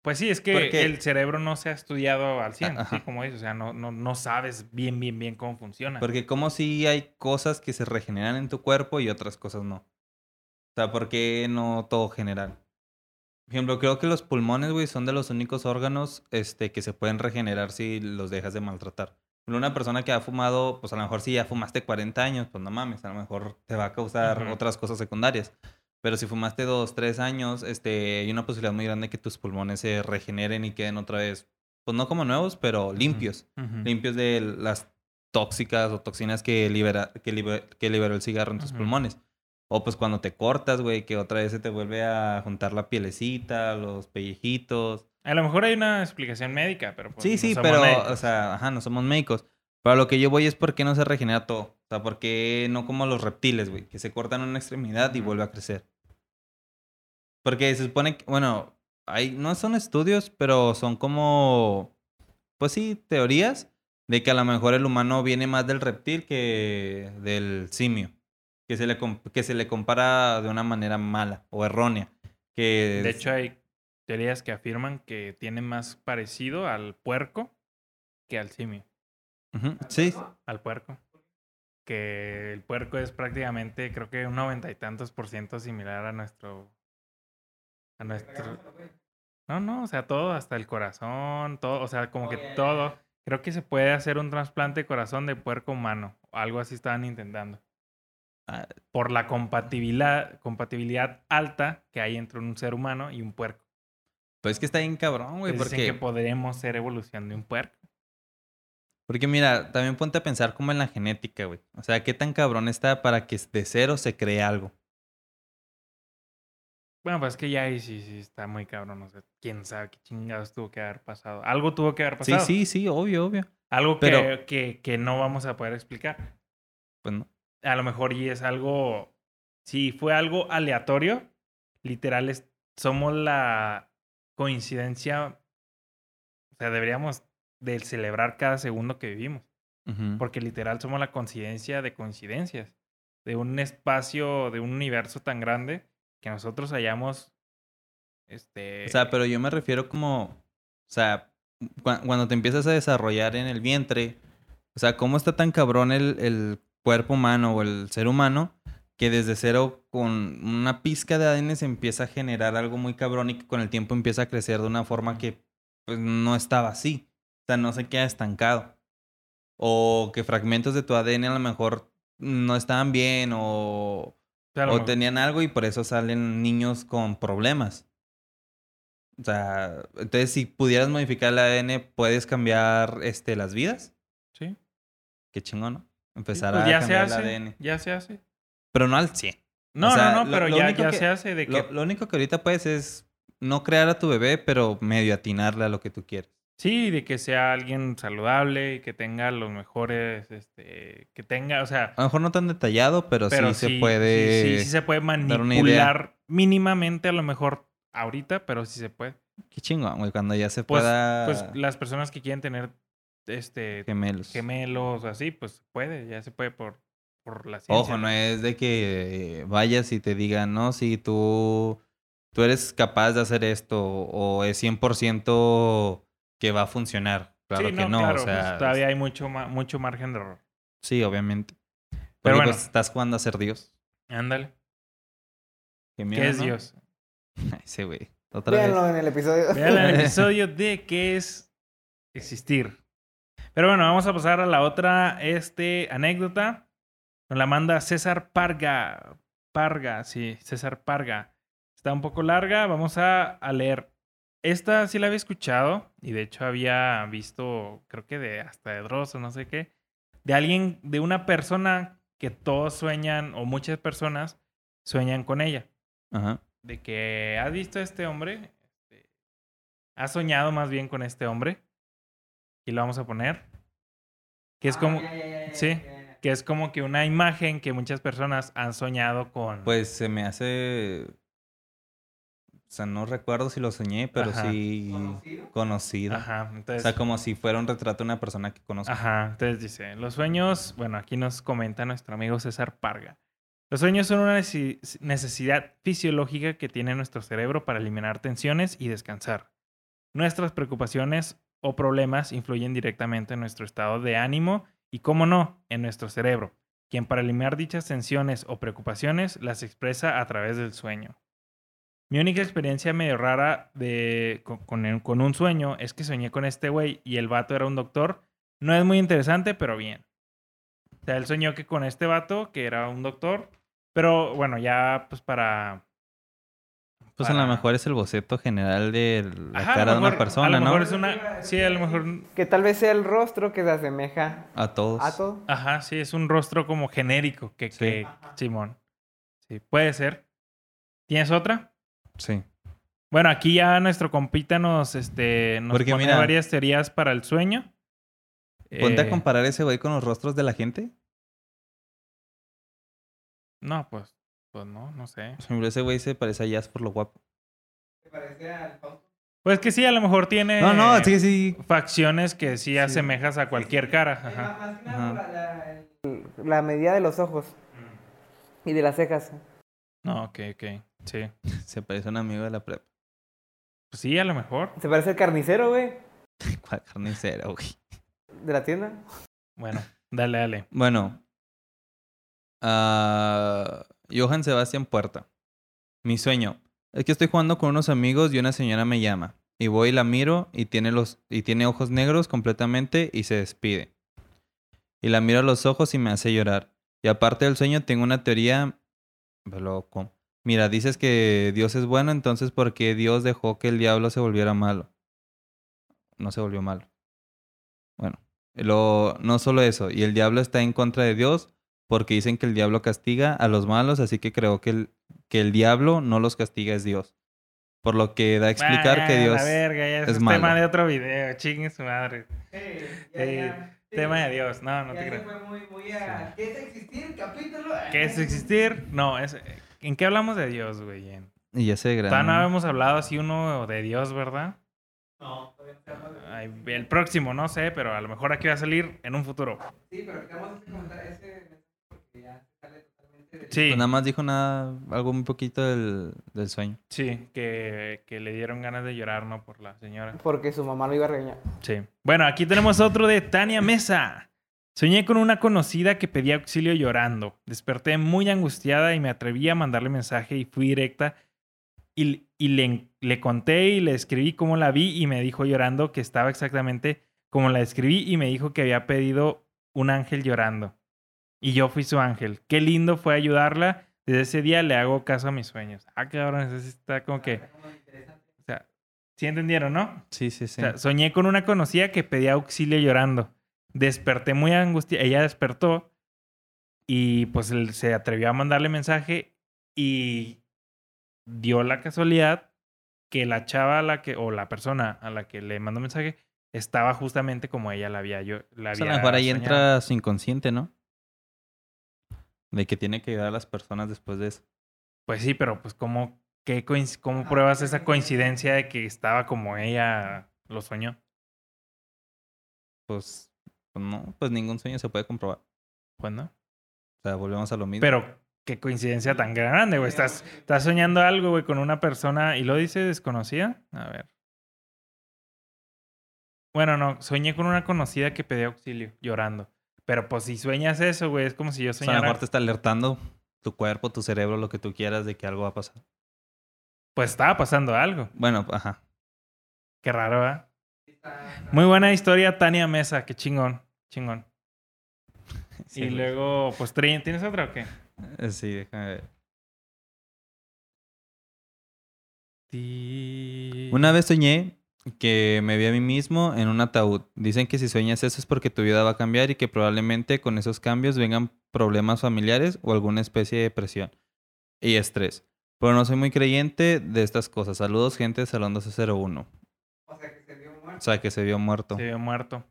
Pues sí, es que Porque- el cerebro no se ha estudiado al 100, Ajá. sí, como dices. O sea, no, no, no sabes bien, bien, bien cómo funciona. Porque como si hay cosas que se regeneran en tu cuerpo y otras cosas no. O sea, ¿por qué no todo general? Por ejemplo, creo que los pulmones, güey, son de los únicos órganos este, que se pueden regenerar si los dejas de maltratar. Una persona que ha fumado, pues a lo mejor si ya fumaste 40 años, pues no mames, a lo mejor te va a causar Ujú. otras cosas secundarias. Pero si fumaste 2, 3 años, este, hay una posibilidad muy grande que tus pulmones se regeneren y queden otra vez, pues no como nuevos, pero limpios Ujú. limpios de las tóxicas o toxinas que libera que, libe- que liberó el cigarro en tus Ujú. pulmones. O pues cuando te cortas, güey, que otra vez se te vuelve a juntar la pielecita, los pellejitos. A lo mejor hay una explicación médica, pero pues sí, no sí, somos pero, médicos. o sea, ajá, no somos médicos. Pero lo que yo voy es por qué no se regenera todo. O sea, por qué no como los reptiles, güey, que se cortan una extremidad y vuelve a crecer. Porque se supone que, bueno, hay, no son estudios, pero son como, pues sí, teorías de que a lo mejor el humano viene más del reptil que del simio. Que se le, que se le compara de una manera mala o errónea. Que De hecho, hay teorías que afirman que tiene más parecido al puerco que al simio. Sí, Al puerco. Que el puerco es prácticamente, creo que un noventa y tantos por ciento similar a nuestro. A nuestro. No, no, o sea, todo, hasta el corazón, todo, o sea, como que todo. Creo que se puede hacer un trasplante de corazón de puerco humano. Algo así estaban intentando. Ah. Por la compatibilidad, compatibilidad alta que hay entre un ser humano y un puerco. pues es que está bien cabrón, güey. Entonces dicen Porque, que podremos ser evolución de un puerco. porque mira, también ponte a pensar como en la genética, güey. O sea, qué tan cabrón está para que de cero se cree algo. Bueno, pues es que ya ahí sí, sí está muy cabrón. O sea, quién sabe qué chingados tuvo que haber pasado. Algo tuvo que haber Sí, pasado. sí, sí, obvio, obvio. Algo Pero- que, que, que no vamos a poder explicar. Pues no. A lo mejor y es algo. Si fue algo aleatorio, literal, es, somos la coincidencia. O sea, deberíamos de celebrar cada segundo que vivimos. Porque literal somos la coincidencia de coincidencias. De un espacio, de un universo tan grande que nosotros hayamos. Este. O sea, pero yo me refiero como, o sea, cua- cuando te empiezas a desarrollar en el vientre, o sea, cómo está tan cabrón el, el cuerpo humano o el ser humano que desde cero con una pizca de ADN se empieza a generar algo muy cabrón y que con el tiempo empieza a crecer de una forma que pues no estaba así. O sea, no se queda estancado. O que fragmentos de tu ADN a lo mejor no estaban bien o tenían algo y por eso salen niños con problemas. O sea, entonces si pudieras modificar el ADN, ¿puedes cambiar este, las vidas? Sí. Qué chingón, ¿no? Empezar pues a se cambiar el. ADN. Ya se hace. Pero no al 100. No, sea, no, no, pero lo ya, ya que- se hace de que. Lo, lo único que ahorita puedes es no crear a tu bebé, pero medio atinarle a lo que tú quieres. Sí, de que sea alguien saludable y que tenga los mejores, este, que tenga, o sea, A lo mejor no tan detallado, pero, pero sí, se puede. sí, sí, sí se puede manipular mínimamente a lo mejor ahorita, pero sí se puede. Qué chingón, güey, cuando ya se Pues, pueda pues las personas que quieren tener, este, gemelos. gemelos así, pues puede, ya se puede por, por la ciencia. Ojo, no es de que eh, vayas y te digan, no, si tú, tú eres capaz de hacer esto o es 100% que va a funcionar. Claro Sí, que no, claro, o sea, pues, todavía hay mucho, ma- mucho margen de error. sí, obviamente. Pero bueno. pues estás jugando a ser Dios. Ándale. Qué, ¿Qué miedo, es ¿no? Dios? Ese güey. Otra Véanlo vez. en el episodio. Vean el episodio de qué es existir. Pero bueno, vamos a pasar a la otra este, anécdota. Nos la manda César Parga. Parga, sí, César Parga. Está un poco larga, vamos a, a leer. Esta sí la había escuchado y de hecho había visto, creo que de hasta de Dross o no sé qué, de alguien, de una persona que todos sueñan o muchas personas sueñan con ella Ajá. de que has visto a este hombre, este, has soñado más bien con este hombre, y lo vamos a poner, que es como, sí, que es como que una imagen que muchas personas han soñado con. Pues se me hace. O sea, no recuerdo si lo soñé, pero Ajá. sí conocido. Ajá, O sea, como si fuera un retrato de una persona que conozco. ajá, entonces dice, los sueños, bueno, aquí nos comenta nuestro amigo César Parga. Los sueños son una necesidad fisiológica que tiene nuestro cerebro para eliminar tensiones y descansar. Nuestras preocupaciones o problemas influyen directamente en nuestro estado de ánimo y, cómo no, en nuestro cerebro, quien para eliminar dichas tensiones o preocupaciones las expresa a través del sueño. Mi única experiencia medio rara de, con, con un sueño es que soñé con este güey y el vato era un doctor. No es muy interesante, pero bien. O sea, él soñó que con este vato, que era un doctor, pero bueno, ya pues para... Pues a lo mejor es el boceto general de la Ajá, cara de una persona, a lo ¿no? mejor es una... Sí, a lo mejor... Que tal vez sea el rostro que se asemeja A todos. a todo. Ajá, sí, es un rostro como genérico que... Sí. que Simón. Sí, puede ser. ¿Tienes otra? Sí. Bueno, aquí ya nuestro compita nos, este, nos Porque pone mira- varias teorías para el sueño. Ponte Eh, a comparar ese güey con los rostros de la gente. No, pues, pues no, no sé. Por ejemplo, ese güey se parece a Jazz por lo guapo. Se parece al. Pues que sí, a lo mejor tiene No, no, sí, sí. facciones que sí, asemejas a cualquier cara. Ajá. Más que nada por la, la- el- la medida de los ojos y de las cejas. No, ok, ok. Sí. Se parece a un amigo de la prepa. Pues sí, a lo mejor. Se parece al carnicero, güey, ¿Cuál carnicera, güey? de la tienda. Bueno, dale, dale. Bueno. ah, Johan Sebastián Puerta. Mi sueño. Es que estoy jugando con unos amigos y una señora me llama. Y voy y la miro y tiene, los, y tiene ojos negros completamente y se despide. Y la miro a los ojos y me hace llorar. Y aparte del sueño tengo una teoría... Loco. Mira, dices que Dios es bueno, entonces ¿por qué Dios dejó que el diablo se volviera malo? No se volvió malo. Bueno, lo, no solo eso, y el diablo está en contra de Dios porque dicen que el diablo castiga a los malos, así que creo que el, que el diablo no los castiga es Dios. Por lo que da a explicar Ah, que Dios... La verga, ya es es, malo. tema de otro video. Chingue su madre. ya, Sí, ya. tema de Ese- Dios. No, no ya te muy a... ¿Qué es existir? Capítulo. ¿Qué es existir? No, es... ¿en qué hablamos de Dios, güey? En- Y ya se Todavía no habíamos hablado así uno de Dios, ¿verdad? No, de- Ay, el próximo, no sé, pero a lo mejor aquí va a salir en un futuro. Sí, pero quitamos ese comentario, ese Sí, Pues nada más dijo nada, algo muy poquito del, del sueño. sí, que, que le dieron ganas de llorar, ¿no? Por la señora. Porque su mamá lo iba a regañar. Sí. Bueno, aquí tenemos otro de Tania Mesa. Soñé con una conocida que pedía auxilio llorando. Desperté muy angustiada y me atreví a mandarle mensaje y fui directa y, y le, le conté y le escribí cómo la vi y me dijo llorando que estaba exactamente como la escribí y me dijo que había pedido un ángel llorando. Y yo fui su ángel. Qué lindo fue ayudarla. Desde ese día le hago caso a mis sueños. Ah, cabrón, eso está como que... O sea, ¿sí entendieron, no? Sí, sí, sí. O sea, soñé con una conocida que pedía auxilio llorando. Desperté muy angustiada. Ella despertó y pues él se atrevió a mandarle mensaje y dio la casualidad que la chava a la que, o la persona a la que le mandó mensaje estaba justamente como ella la había yo. La Pues a había lo mejor ahí soñado. entra su inconsciente, ¿no? De que tiene que ayudar a las personas después de eso. Pues sí, pero pues ¿cómo, qué cómo pruebas esa coincidencia de que estaba como ella lo soñó? Pues, pues no, pues ningún sueño se puede comprobar. Pues no. O sea, volvemos a lo mismo. Pero qué coincidencia tan grande, güey. Estás, estás soñando algo, güey, con una persona y lo dice desconocida. A ver. Bueno, no, soñé con una conocida que pedía auxilio, llorando. Pero pues si sueñas eso, güey, es como si yo O sea, a soñara. lo mejor te está alertando tu cuerpo, tu cerebro, lo que tú quieras de que algo va a pasar. Pues estaba pasando algo. Bueno, ajá. Qué raro, ¿verdad? Muy buena historia, Tania Mesa. Qué chingón, chingón. Sí, y güey. luego, pues, ¿tienes otra o qué? Eh, Sí, déjame ver. Una vez soñé que me vi a mí mismo en un ataúd. Dicen que si sueñas eso es porque tu vida va a cambiar y que probablemente con esos cambios vengan problemas familiares o alguna especie de depresión y estrés. Pero no soy muy creyente de estas cosas. Saludos, gente de Salón 1201. O sea, que se vio muerto. O sea, que se vio muerto. Se vio muerto.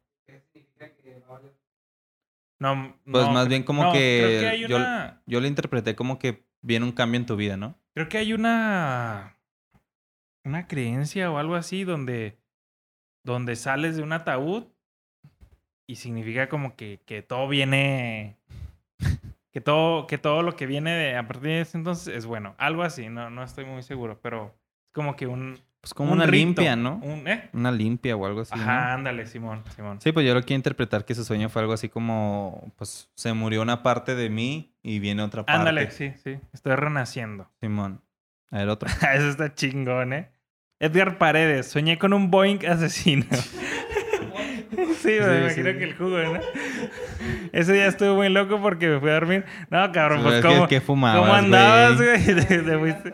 No, Pues no, más bien como no, que Creo que yo- una... Yo lo interpreté como que viene un cambio en tu vida, ¿no? Creo que hay una. Una creencia o algo así donde. Donde sales de un ataúd y significa como que, que todo viene. Que todo, que todo lo que viene de, a partir de ese entonces es bueno. Algo así, no, no estoy muy seguro, pero es como que un. Pues como un una rito, limpia, ¿no? Un, ¿eh? Una limpia o algo así. ¿no? Ajá, ándale, Simón, Simón. Sí, pues yo lo quiero interpretar que su sueño fue algo así como, pues se murió una parte de mí y viene otra parte. Ándale, sí, sí. Estoy renaciendo. Simón. A ver, otro. Eso está chingón, ¿eh? Edgar Paredes, soñé con un Boeing asesino. sí, me Sí, imagino sí. que el jugo, ¿no? Ese día estuve muy loco porque me fui a dormir. No, cabrón, pues Es que- ¿cómo, ¿qué fumabas, ¿cómo andabas, güey? güey? Te- te fuiste.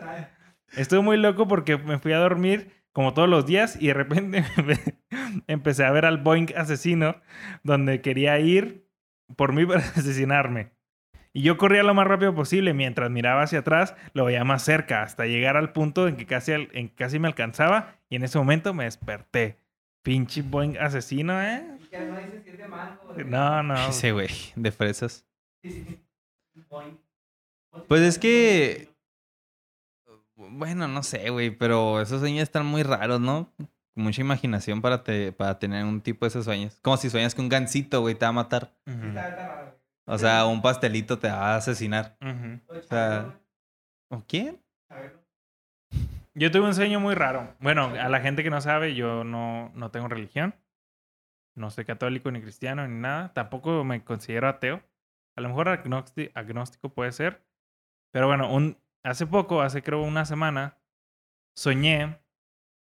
Estuve muy loco porque me fui a dormir como todos los días y de repente empecé a ver al Boeing asesino donde quería ir por mí para asesinarme. Y yo corría lo más rápido posible mientras miraba hacia atrás, lo veía más cerca hasta llegar al punto en que casi, al- en que casi me alcanzaba y en ese momento me desperté. Pinche Boeing asesino, ¿eh? Y que no dices si es de mango. No, no. Ese güey, de fresas. Sí, sí. Boing. Pues es que- Bueno, no sé, güey, pero esos sueños están muy raros, ¿no? Mucha imaginación para, te- para tener un tipo de esos sueños. Como si sueñas que un gansito, güey, te va a matar. Ujú. O sea, un pastelito te va a asesinar. Ujú. O sea, ¿o quién? Yo tuve un sueño muy raro. Bueno, a la gente que no sabe, yo no, no tengo religión. No soy católico ni cristiano ni nada. Tampoco me considero ateo. A lo mejor agnóstico puede ser. Pero bueno, un, hace poco, hace creo una semana, soñé,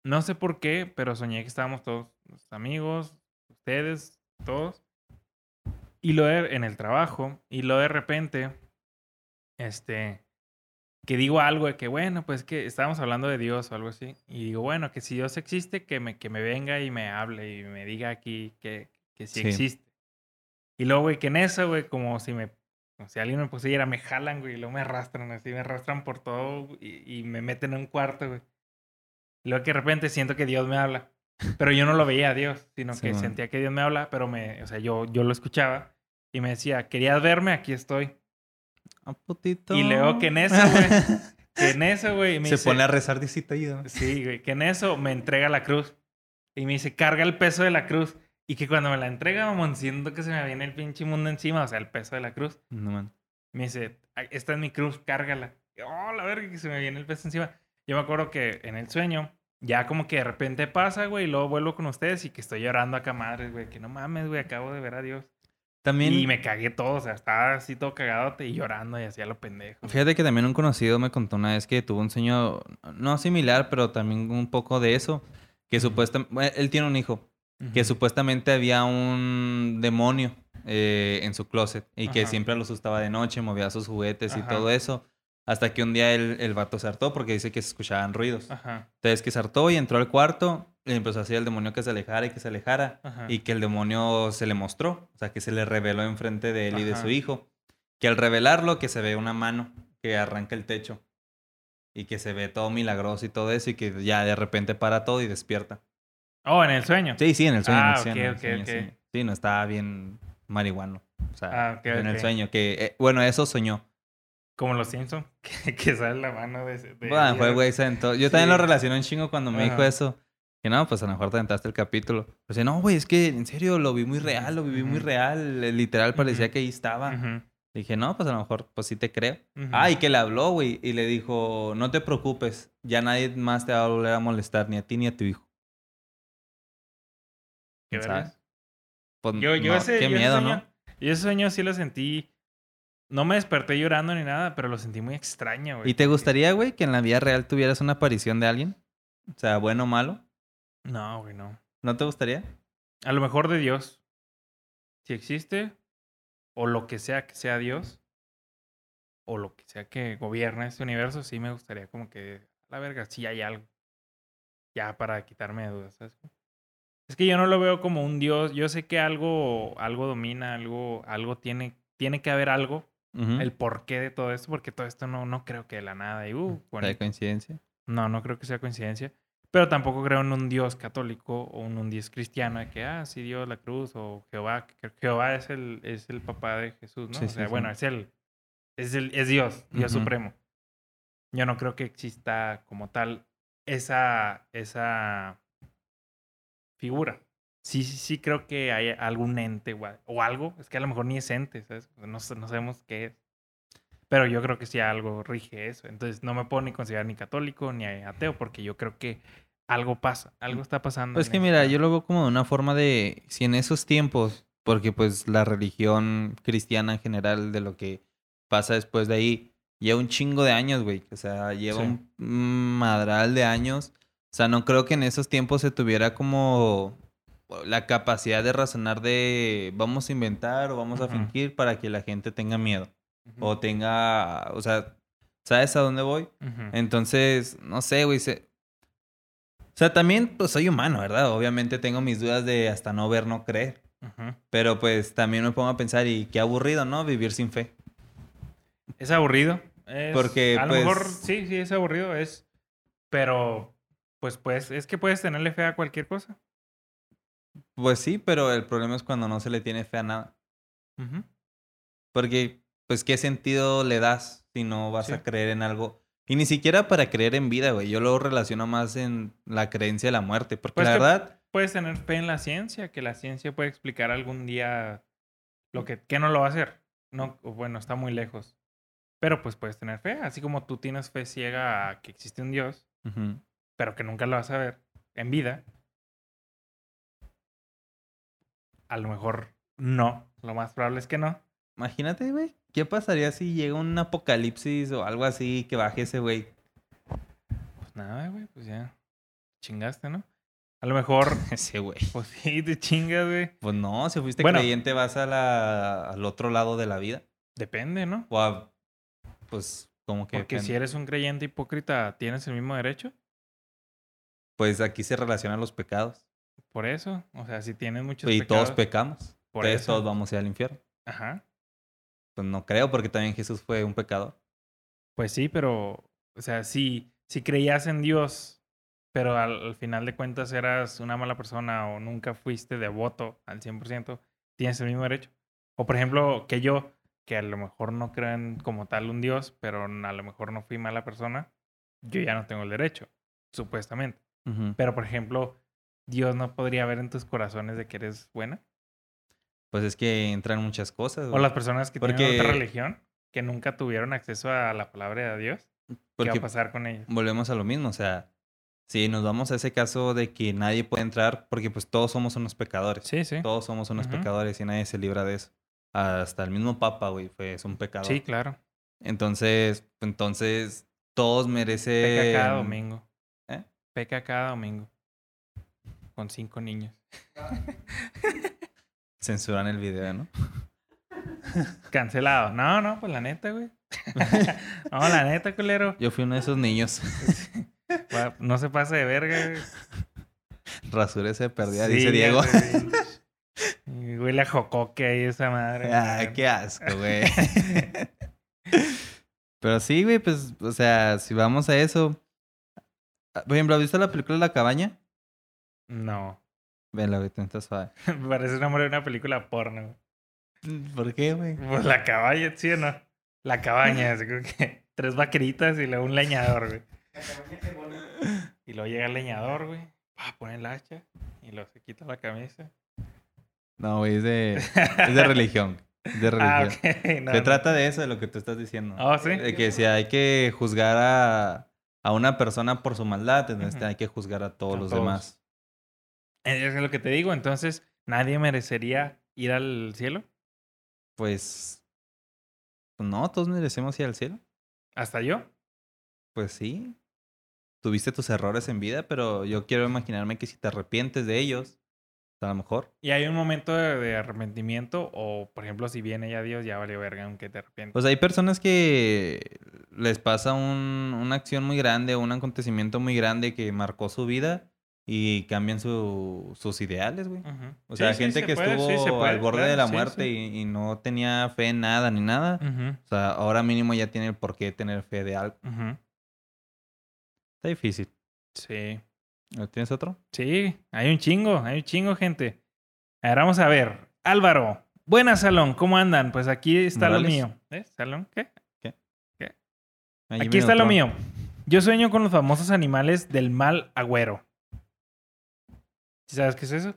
no sé por qué, pero soñé que estábamos todos los amigos, ustedes, todos. Y lo de, en el trabajo. Y lo de repente, este, que digo algo de que, bueno, pues que estábamos hablando de Dios o algo así. Y digo, bueno, que si Dios existe, que me, que me venga y me hable y me diga aquí que, que sí, Sí. existe. Y luego, güey, que en eso, güey, como si me, como si alguien me pusiera, me jalan, güey, y luego me arrastran así, me arrastran por todo y, y me meten en un cuarto, güey. Y luego que de repente siento que Dios me habla. Pero yo no lo veía a Dios, sino Sí, que man. sentía que Dios me habla, pero me, o sea, yo, yo lo escuchaba y me decía, ¿querías verme? Aquí estoy. Un putito. Y luego que en eso, güey, Que en eso, güey, me Se dice- pone a rezar, Diosito, ayúdame. Sí, güey, que en eso me entrega la cruz. Y me dice, carga el peso de la cruz. Y que cuando me la entrega, mamón, siento que se me viene el pinche mundo encima, o sea, el peso de la cruz. No, man. Me dice, "Ay, esta es mi cruz, cárgala. Y, oh, la verga, que se me viene el peso encima. Yo me acuerdo que en el sueño, ya como que de repente pasa, güey, y luego vuelvo con ustedes y que estoy llorando acá madres, güey, que no mames, güey, acabo de ver a Dios. También, Y me cagué todo, o sea, estaba así todo cagadote y llorando y hacía lo pendejo. fíjate que también un conocido me contó una vez que tuvo un sueño, no similar, pero también un poco de eso. Que supuestamente, él tiene un hijo, que supuestamente había un demonio eh, en su closet y que Ajá. siempre lo asustaba de noche, movía sus juguetes y todo eso. Hasta que un día el, el vato se hartó porque dice que se escuchaban ruidos. Ajá, Entonces que se hartó y entró al cuarto y empezó a decir al demonio que se alejara y que se alejara. ajá. Y que el demonio se le mostró, o sea, que se le reveló enfrente de él y de su hijo. Que al revelarlo, que se ve una mano que arranca el techo. Y que se ve todo milagroso y todo eso y que ya de repente para todo y despierta. Oh, en el sueño. Sí, sí, en el sueño. Ah, en el sueño. Sí. Sí, no estaba bien marihuano. O sea, Ah, en el sueño. Que, eh, bueno, eso soñó. Como los Simpsons, que, que sale la mano de... de Bueno, fue el güey se aventó. Yo también lo relacioné un chingo cuando me dijo eso. Que no, pues a lo mejor te aventaste el capítulo. Pero dice, no, güey, es que en serio lo vi muy real, lo viví muy real. eh, Literal parecía que ahí estaba. Dije, no, pues a lo mejor, pues sí te creo. Ah, y que le habló, güey, y le dijo, no te preocupes, ya nadie más te va a volver a molestar, ni a ti ni a tu hijo. Qué ¿sabes? Pues, Yo, yo no, ese, qué yo ese miedo, sueño, ¿no? Yo ese sueño sí lo sentí... No me desperté llorando ni nada, pero lo sentí muy extraño, güey. ¿Y te gustaría, güey, que en la vida real tuvieras una aparición de alguien? O sea, bueno o malo. No, güey, no. ¿No te gustaría? A lo mejor de Dios. Si existe, o lo que sea que sea Dios, o lo que sea que gobierne este universo, sí me gustaría como que, a la verga, sí hay algo. Ya para quitarme de dudas, ¿sabes? Es que yo no lo veo como un Dios. Yo sé que algo, algo domina, algo, algo tiene, tiene que haber algo, Ujú. el porqué de todo esto, porque todo esto no, no creo que de la nada. Y, uh, ¿Será de bonito. coincidencia? No, no creo que sea coincidencia. Pero tampoco creo en un Dios católico o en un Dios cristiano de que, ah, sí, Dios la cruz o Jehová. que Jehová es el, es el papá de Jesús, ¿no? Sí, o sea, sí. bueno, es el, es el, es Dios, Dios supremo. Yo no creo que exista como tal esa, esa figura. Sí, sí, sí creo que hay algún ente o, algo. Es que a lo mejor ni es ente, ¿sabes? No, no sabemos qué es. Pero yo creo que sí algo rige eso. Entonces no me puedo ni considerar ni católico ni ateo porque yo creo que algo pasa, algo está pasando. Pues que mira, yo lo veo como de una forma de, si en esos tiempos, porque pues la religión cristiana en general de lo que pasa después de ahí, lleva un chingo de años, güey. O sea, lleva Sí. un madral de años. O sea, no creo que en esos tiempos se tuviera como la capacidad de razonar de vamos a inventar o vamos a fingir para que la gente tenga miedo. O tenga, o sea, ¿sabes a dónde voy? Entonces, no sé, güey. se- O sea, también, pues soy humano, ¿verdad? Obviamente tengo mis dudas de hasta no ver, no creer. Pero pues también me pongo a pensar, y qué aburrido, ¿no? Vivir sin fe. Es aburrido. es- Porque, a lo pues- mejor sí, sí es aburrido, es. Pero, pues, pues, es que puedes tenerle fe a cualquier cosa. Pues sí, pero el problema es cuando no se le tiene fe a nada. Porque, pues, ¿qué sentido le das si no vas Sí. a creer en algo Y ni siquiera para creer en vida, güey. Yo lo relaciono más en la creencia de la muerte. Porque Pues la verdad, Puedes tener fe en la ciencia, que la ciencia puede explicar algún día lo que, que no lo va a hacer. No, o bueno, está muy lejos. Pero pues puedes tener fe, así como tú tienes fe ciega a que existe un Dios, pero que nunca lo vas a ver en vida. A lo mejor no, lo más probable es que no. imagínate, güey. ¿Qué pasaría si llega un apocalipsis o algo así que baje ese güey? Pues nada, güey, pues ya chingaste, ¿no? A lo mejor, Ese güey. pues sí, te chingas, güey. Pues no, si fuiste Bueno. creyente vas a la, al otro lado de la vida. Depende, ¿no? O a, pues como que... Porque si eres un creyente hipócrita, ¿tienes el mismo derecho? Pues aquí se relacionan los pecados. Por eso, o sea, si tienes muchos y pecados, todos pecamos. por eso. todos vamos a ir al infierno. Ajá. Pues no creo, porque también Jesús fue un pecador. Pues sí, pero, o sea, si, si creías en Dios, pero al, al final de cuentas eras una mala persona o nunca fuiste devoto al 100%, tienes el mismo derecho. O por ejemplo, que yo, que a lo mejor no creo en como tal un Dios, pero a lo mejor no fui mala persona, yo ya no tengo el derecho, supuestamente. Pero por ejemplo, Dios no podría ver en tus corazones de que eres buena. Pues es que entran muchas cosas. O las personas que tienen Porque- otra religión, que nunca tuvieron acceso a la palabra de Dios, ¿qué va Porque a pasar con ellos? volvemos a lo mismo, o sea, si nos vamos a ese caso de que nadie puede entrar, porque pues todos somos unos pecadores. Sí, sí. Todos somos unos pecadores y nadie se libra de eso. Hasta el mismo Papa, güey, fue, es un pecador. Sí, claro. Entonces, entonces, todos merecen... Peca cada domingo. ¿Eh? Peca cada domingo. Con cinco niños. Censuran el video, ¿no? Cancelado. No, no, pues la neta, güey. no, la neta, culero. Yo fui uno de esos niños. No se pase de verga, güey. Rasure se perdía, Sí, dice Diego. sé. Y Huele a jocoque ahí esa madre. Ay, qué asco, güey. Pero sí, güey, pues, o sea, si vamos a eso. Ah, Por ejemplo, ¿has visto la película La Cabaña? No. Venla, güey, está suave. Me parece el nombre de una película porno. güey. ¿Por qué, güey? Pues la cabaña, ¿sí o no? La cabaña, así como que tres vaqueritas y luego un leñador, güey. Y luego llega el leñador, güey. Pone el hacha y luego se quita la camisa. No, güey, es de, es de religión. De Ah, religión. ok. No, Se no. trata de eso, de lo que tú estás diciendo. Oh, ¿sí? De que si hay que juzgar a, a una persona por su maldad, entonces hay que juzgar a todos A los todos. demás. Es lo que te digo. Entonces, ¿nadie merecería ir al cielo? Pues, pues no, todos merecemos ir al cielo. ¿Hasta yo? Pues sí. Tuviste tus errores en vida, pero yo quiero imaginarme que si te arrepientes de ellos, a lo mejor. Y hay un momento de, de arrepentimiento o, por ejemplo, si viene ya Dios, ya valió verga aunque te arrepientes. Pues hay personas que les pasa un- una acción muy grande un acontecimiento muy grande que marcó su vida y cambian su- sus ideales, güey. O sea, Sí, sí, gente se que puede, estuvo sí, se puede, al borde claro, de la muerte. Y, y no tenía fe en nada ni nada. O sea, ahora mínimo ya tiene el por qué tener fe de algo. Está difícil. Sí. ¿No ¿Tienes otro? Sí, hay un chingo, hay un chingo, gente. A ver, vamos a ver. Álvaro, buenas, Salón, ¿cómo andan? Pues aquí está lo mío. ¿Eh? ¿Salón? ¿Qué? Ahí Aquí me está lo mío. Yo sueño con los famosos animales del mal agüero. ¿Sí sabes qué es eso?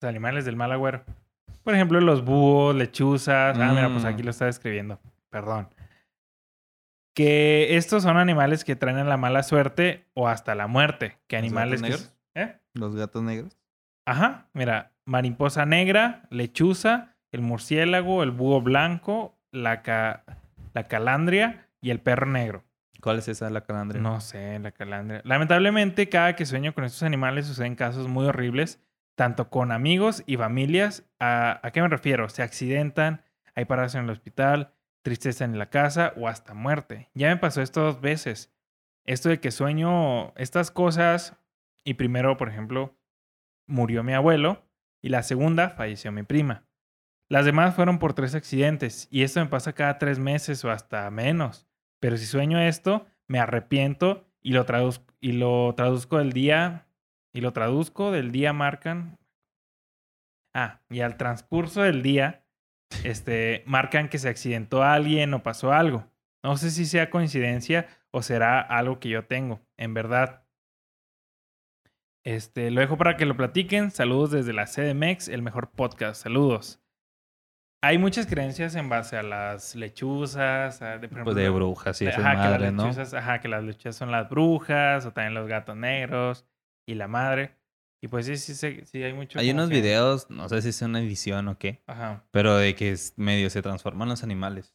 Los animales del mal agüero. Por ejemplo, los búhos, lechuzas. Ah, mira, pues Mm. aquí lo está escribiendo. Perdón. Que estos son animales que traen la mala suerte o hasta la muerte. Que ¿Los animales gatos que... ¿Eh? Los gatos negros. Ajá, mira, mariposa negra, lechuza, el murciélago, el búho blanco, la, ca- la calandria y el perro negro. ¿Cuál es esa la calandria? No sé, la calandria. Lamentablemente, cada que sueño con estos animales suceden casos muy horribles, tanto con amigos y familias. ¿A, a qué me refiero? Se accidentan, hay paradas en el hospital, tristeza en la casa o hasta muerte. Ya me pasó esto dos veces. Esto de que sueño estas cosas y primero, por ejemplo, murió mi abuelo y la segunda falleció mi prima. Las demás fueron por tres accidentes y esto me pasa cada tres meses o hasta menos. Pero si sueño esto, me arrepiento y lo, traduzco del día. Y lo traduzco del día marcan. Ah, y al transcurso del día, este, marcan que se accidentó alguien o pasó algo. No sé si sea coincidencia o será algo que yo tengo, en verdad. Este, lo dejo para que lo platiquen. Saludos desde la CDMX, el mejor podcast. Saludos. Hay muchas creencias en base a las lechuzas, a- de, por Pues ejemplo, de brujas y esas ajá, que las ¿no? lechuzas, ajá, que las lechuzas son las brujas, o también los gatos negros y la madre. Y pues sí, sí, sí, sí hay mucho. Hay unos que- videos, no sé si es una edición o qué, Ajá. pero de que es medio se transforman los animales.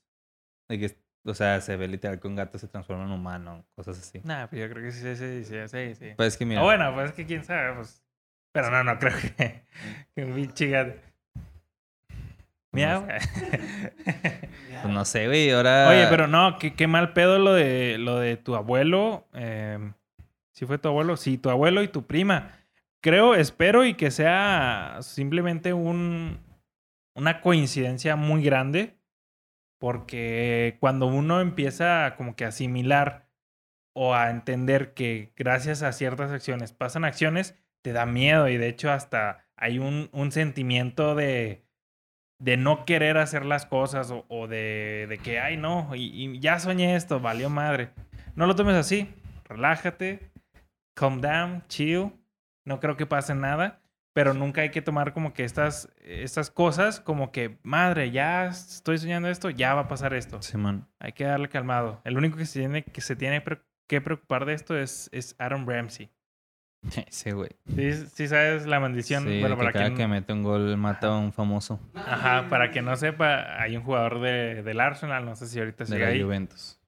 De que, o sea, se ve literal que un gato se transforma en humano, cosas así. Nah, pero yo creo que sí, sí, sí, sí, sí. Pues es que mira, Ah, bueno, pues es que quién sabe, pues. Pero no, no creo que, que un pinche gato. Miau. pues no sé, güey, ahora... Oye, pero no, qué, qué mal pedo lo de lo de tu abuelo. Eh, ¿Sí fue tu abuelo? Sí, tu abuelo y tu prima. Creo, espero y que sea simplemente un, una coincidencia muy grande. Porque cuando uno empieza como que a asimilar o a entender que gracias a ciertas acciones pasan acciones, te da miedo y de hecho hasta hay un, un sentimiento de, de no querer hacer las cosas o, o de, de que, ay no, y, y ya soñé esto, valió madre. No lo tomes así, relájate, calm down, chill, no creo que pase nada, pero nunca hay que tomar como que estas, estas cosas como que, madre, ya estoy soñando esto, ya va a pasar esto. Simón. Hay que darle calmado. El único que se tiene que, se tiene que preocupar de esto es, es Aaron Ramsey. Ese güey. Sí, sí sabes la maldición. Sí, bueno, que para cada quien, que mete un gol mata a un famoso Ajá, para que no sepa, hay un jugador de, del Arsenal, no sé si ahorita de sigue la ahí. Juventus.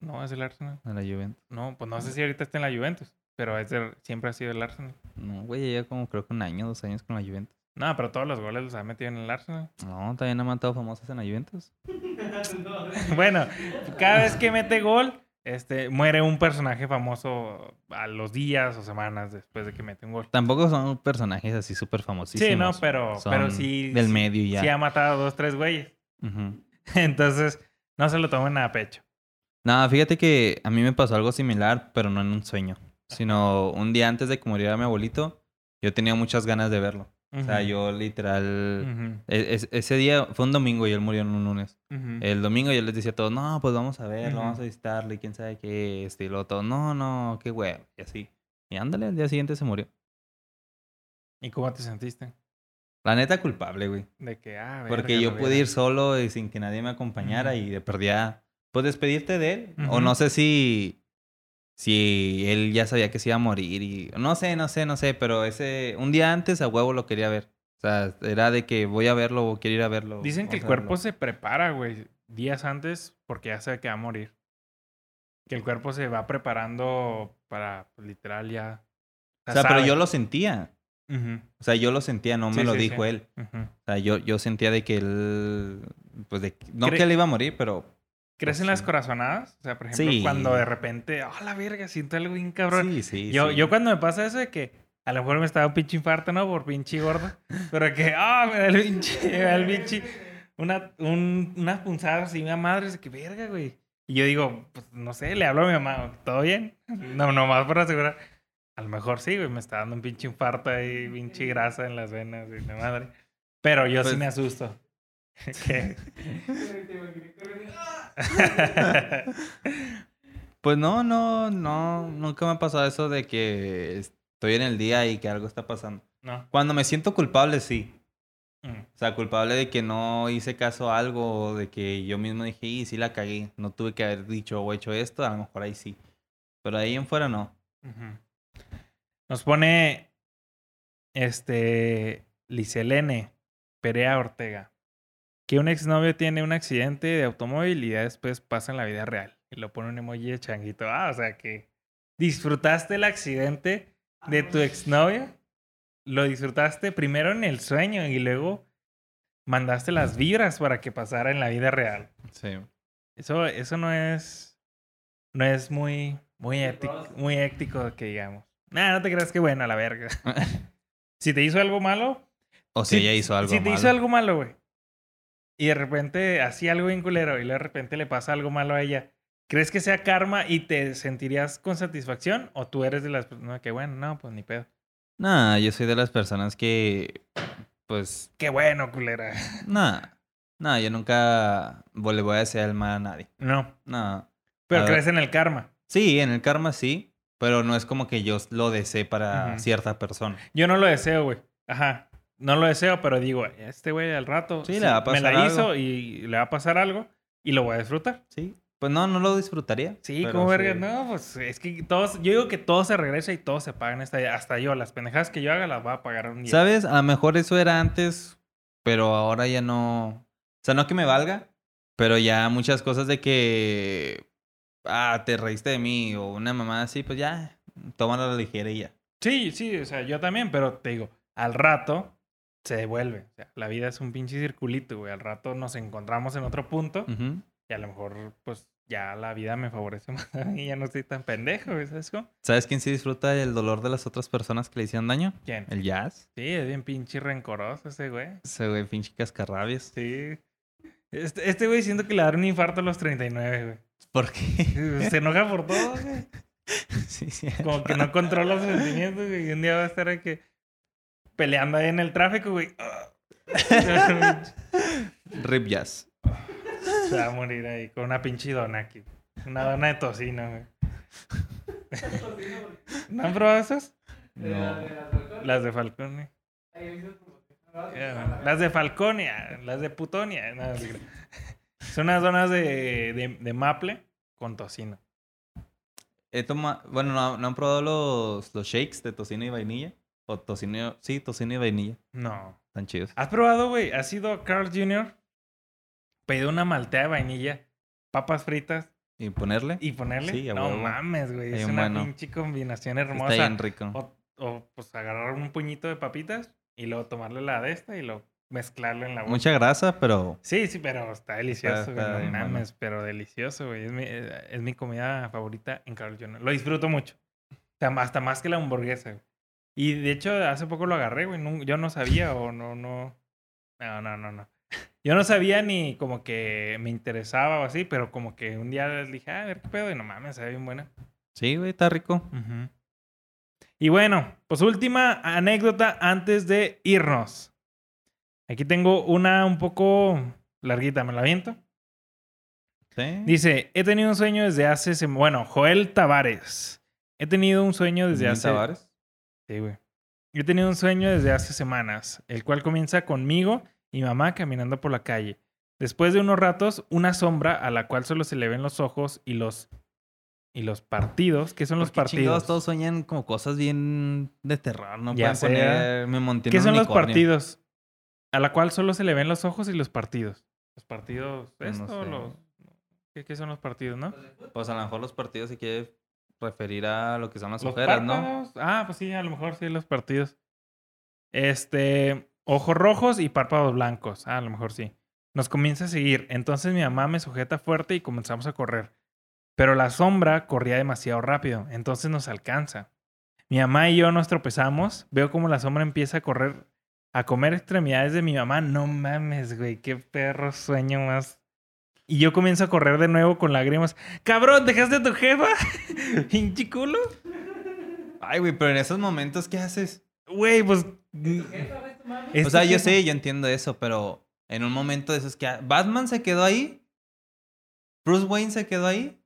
No, es el Arsenal. De la Juventus. No, pues no sé si ahorita está en la Juventus, pero es siempre ha sido el Arsenal. No, güey, ya como creo que un año, dos años con la Juventus. No, pero todos los goles los ha metido en el Arsenal. No, también ha matado famosos en la Juventus. bueno, cada vez que mete gol, este, muere un personaje famoso a los días o semanas después de que mete un gol. Tampoco son personajes así súper famosísimos. Sí, no, pero, Son pero sí. Del medio ya. Sí ha matado a dos, tres güeyes. Entonces, no se lo tomen a pecho. Nada, fíjate que a mí me pasó algo similar, pero no en un sueño. Sino un día antes de que muriera mi abuelito, yo tenía muchas ganas de verlo. O sea, yo literal... E- es- ese día fue un domingo y él murió en un lunes. El domingo yo les decía a todos, no, pues vamos a verlo, vamos a visitarle, quién sabe qué, este y lo todo. No, no, qué huevo, y así. Y ándale, al día siguiente se murió. ¿Y cómo te sentiste? La neta culpable, güey. De que, ah, Porque yo pude ir solo y sin que nadie me acompañara y de perdida, pues despedirte de él. O no sé si, si él ya sabía que se iba a morir y no sé, no sé, no sé, pero ese, un día antes a huevo lo quería ver. O sea, era de que voy a verlo o quiero ir a verlo. Dicen que el cuerpo verlo. se prepara, güey, días antes porque ya sabe que va a morir. Que el cuerpo se va preparando para, pues, literal, ya. O sea, pero yo lo sentía. O sea, yo lo sentía, no me lo sí, dijo sí. él. O sea, yo, yo sentía de que él, pues de, no Cre- que él iba a morir, pero ¿Crees Pues en las sí. corazonadas? O sea, por ejemplo, Sí. cuando de repente, ¡oh, la verga! Siento algo bien cabrón. sí, sí. yo, sí. yo cuando me pasa eso de que a lo mejor me estaba un pinche infarto, ¿no? Por pinche gordo. Pero que, ¡ah! me da el pinche, me da el pinche. Una, un, unas punzadas y una madre, que verga, güey. Y yo digo, pues no sé, le hablo a mi mamá, ¿todo bien? No, nomás por asegurar. A lo mejor sí, güey, me está dando un pinche infarto ahí, pinche grasa en las venas y la madre. Pero yo sí Pues- me asusto. Que- Pues no, no, no, nunca me ha pasado eso de que estoy en el día y que algo está pasando. no. Cuando me siento culpable, sí. Mm. O sea, culpable de que no hice caso a algo, o de que yo mismo dije, y sí la cagué. No tuve que haber dicho o hecho esto, a lo mejor ahí sí. Pero ahí en fuera no. Nos pone este Liselene Perea Ortega. Que un exnovio tiene un accidente de automóvil y ya después pasa en la vida real. Y lo pone un emoji de changuito. Ah, o sea que disfrutaste el accidente de tu exnovio. Lo disfrutaste primero en el sueño y luego mandaste las vibras para que pasara en la vida real. Sí. Eso, eso no es. No es muy. Muy ético, muy ético que digamos. Nah, no te creas que bueno, a la verga. si te hizo algo malo. o si ella hizo algo Si te malo. hizo algo malo, güey. Y de repente hacía algo bien culero y de repente le pasa algo malo a ella. ¿Crees que sea karma y te sentirías con satisfacción? ¿O tú eres de las personas que, bueno, no, pues ni pedo? Nah, yo soy de las personas que, pues, Qué bueno, culera. nah. No, yo nunca le voy a desear el mal a nadie. No. No. Pero A ver. crees en el karma. Sí, en el karma sí, pero no es como que yo lo desee para cierta persona. Yo no lo deseo, güey. Ajá. No lo deseo, pero digo, este güey al rato Sí, le va a me la pasar hizo algo. y le va a pasar algo y lo voy a disfrutar. Sí. Pues no, no lo disfrutaría. Sí, como verga, sí. no, pues es que todos, yo digo que todo se regresa y todo se paga en esta. Hasta yo, las pendejadas que yo haga las voy a pagar un día. ¿Sabes? A lo mejor eso era antes, pero ahora ya no. O sea, no que me valga, pero ya muchas cosas de que. Ah, te reíste de mí o una mamá así, pues ya, tómalo a la ligera y ya. Sí, sí, o sea, yo también, pero te digo, al rato se devuelve. O sea, la vida es un pinche circulito, güey. Al rato nos encontramos en otro punto y a lo mejor, pues, ya la vida me favorece más mí, ya no estoy tan pendejo, güey, ¿sabes cómo? ¿Sabes quién sí disfruta del dolor de las otras personas que le hicieron daño? ¿Quién? El jazz. Sí, es bien pinche rencoroso ese güey. Ese güey, pinche cascarrabias. Sí. Este, este güey siento que le dará un infarto a los 39, güey. ¿Por qué? Se enoja por todo, güey. sí, sí. Como que no controla los sentimientos, güey. Y un día va a estar ahí que peleando ahí en el tráfico, güey. Rip jazz. Se va a morir ahí con una pinche dona aquí. Una dona de tocino, güey. ¿No han probado esas? No. Las de Falcone. Las de Falconia, las de Putonia. no. Son unas donas de, de, de maple con tocino. He toma... Bueno, ¿no, no han probado los, los shakes de tocino y vainilla? O tocino... Sí, tocino y vainilla. No. Están chidos. ¿Has probado, güey? ¿Has ido a Carl Jr.? Pedido una maltea de vainilla, papas fritas ¿Y ponerle? y ponerle. Sí, no huevo. mames, güey. Es una pinche combinación Está hermosa. bien rico. O, o, pues agarrar un puñito de papitas y luego tomarle la de esta y luego mezclarlo en la boca. Mucha grasa, pero... Sí, sí, pero está delicioso, güey. está No mames, pero delicioso, güey. Es mi, eh, es mi comida favorita en Carl Jr. Lo disfruto mucho. O sea, hasta más que la hamburguesa, güey. Y de hecho, hace poco lo agarré, güey. nun- Yo no sabía o no, no. No, no, no, no. Yo no sabía ni como que me interesaba o así, pero como que un día les dije, "Ah, a ver qué pedo, y no mames, se ve bien buena. Sí, güey, está rico. Ujú. Y bueno, pues última anécdota antes de irnos. Aquí tengo una un poco larguita, ¿me la aviento? Sí. Dice, he tenido un sueño desde hace... Bueno, Joel Tavares. He tenido un sueño desde hace... Tavares. Sí, güey. He tenido un sueño desde hace semanas, el cual comienza conmigo y mamá caminando por la calle. Después de unos ratos, una sombra a la cual solo se le ven los ojos y los... Y los partidos. ¿Qué son los ¿Por qué chingados partidos? todos sueñan como cosas bien de terror, ¿no? Ya Pueden poner, me monté ¿Qué son los partidos? A la cual solo se le ven los ojos y los partidos. Los partidos, No esto, sé. los... ¿Qué, qué son los partidos, no? Pues a lo mejor los partidos se quiere referir a lo que son las Los ojeras, ¿no? Ah, pues sí, a lo mejor sí, los partidos. Este, ojos rojos y párpados blancos. Ah, a lo mejor sí. Nos comienza a seguir. Entonces mi mamá me sujeta fuerte y comenzamos a correr. Pero la sombra corría demasiado rápido, entonces nos alcanza. Mi mamá y yo nos tropezamos. Veo como la sombra empieza a correr, a comer extremidades de mi mamá. No mames, güey, qué perro sueño más. Y yo comienzo a correr de nuevo con lágrimas. Cabrón, ¿dejaste a tu jefa? Pinche culo. Ay, güey, pero en esos momentos, ¿qué haces? Güey, pues. o sea, yo sé, yo entiendo eso, pero en un momento de esos que... ¿Batman se quedó ahí? ¿Bruce Wayne se quedó ahí?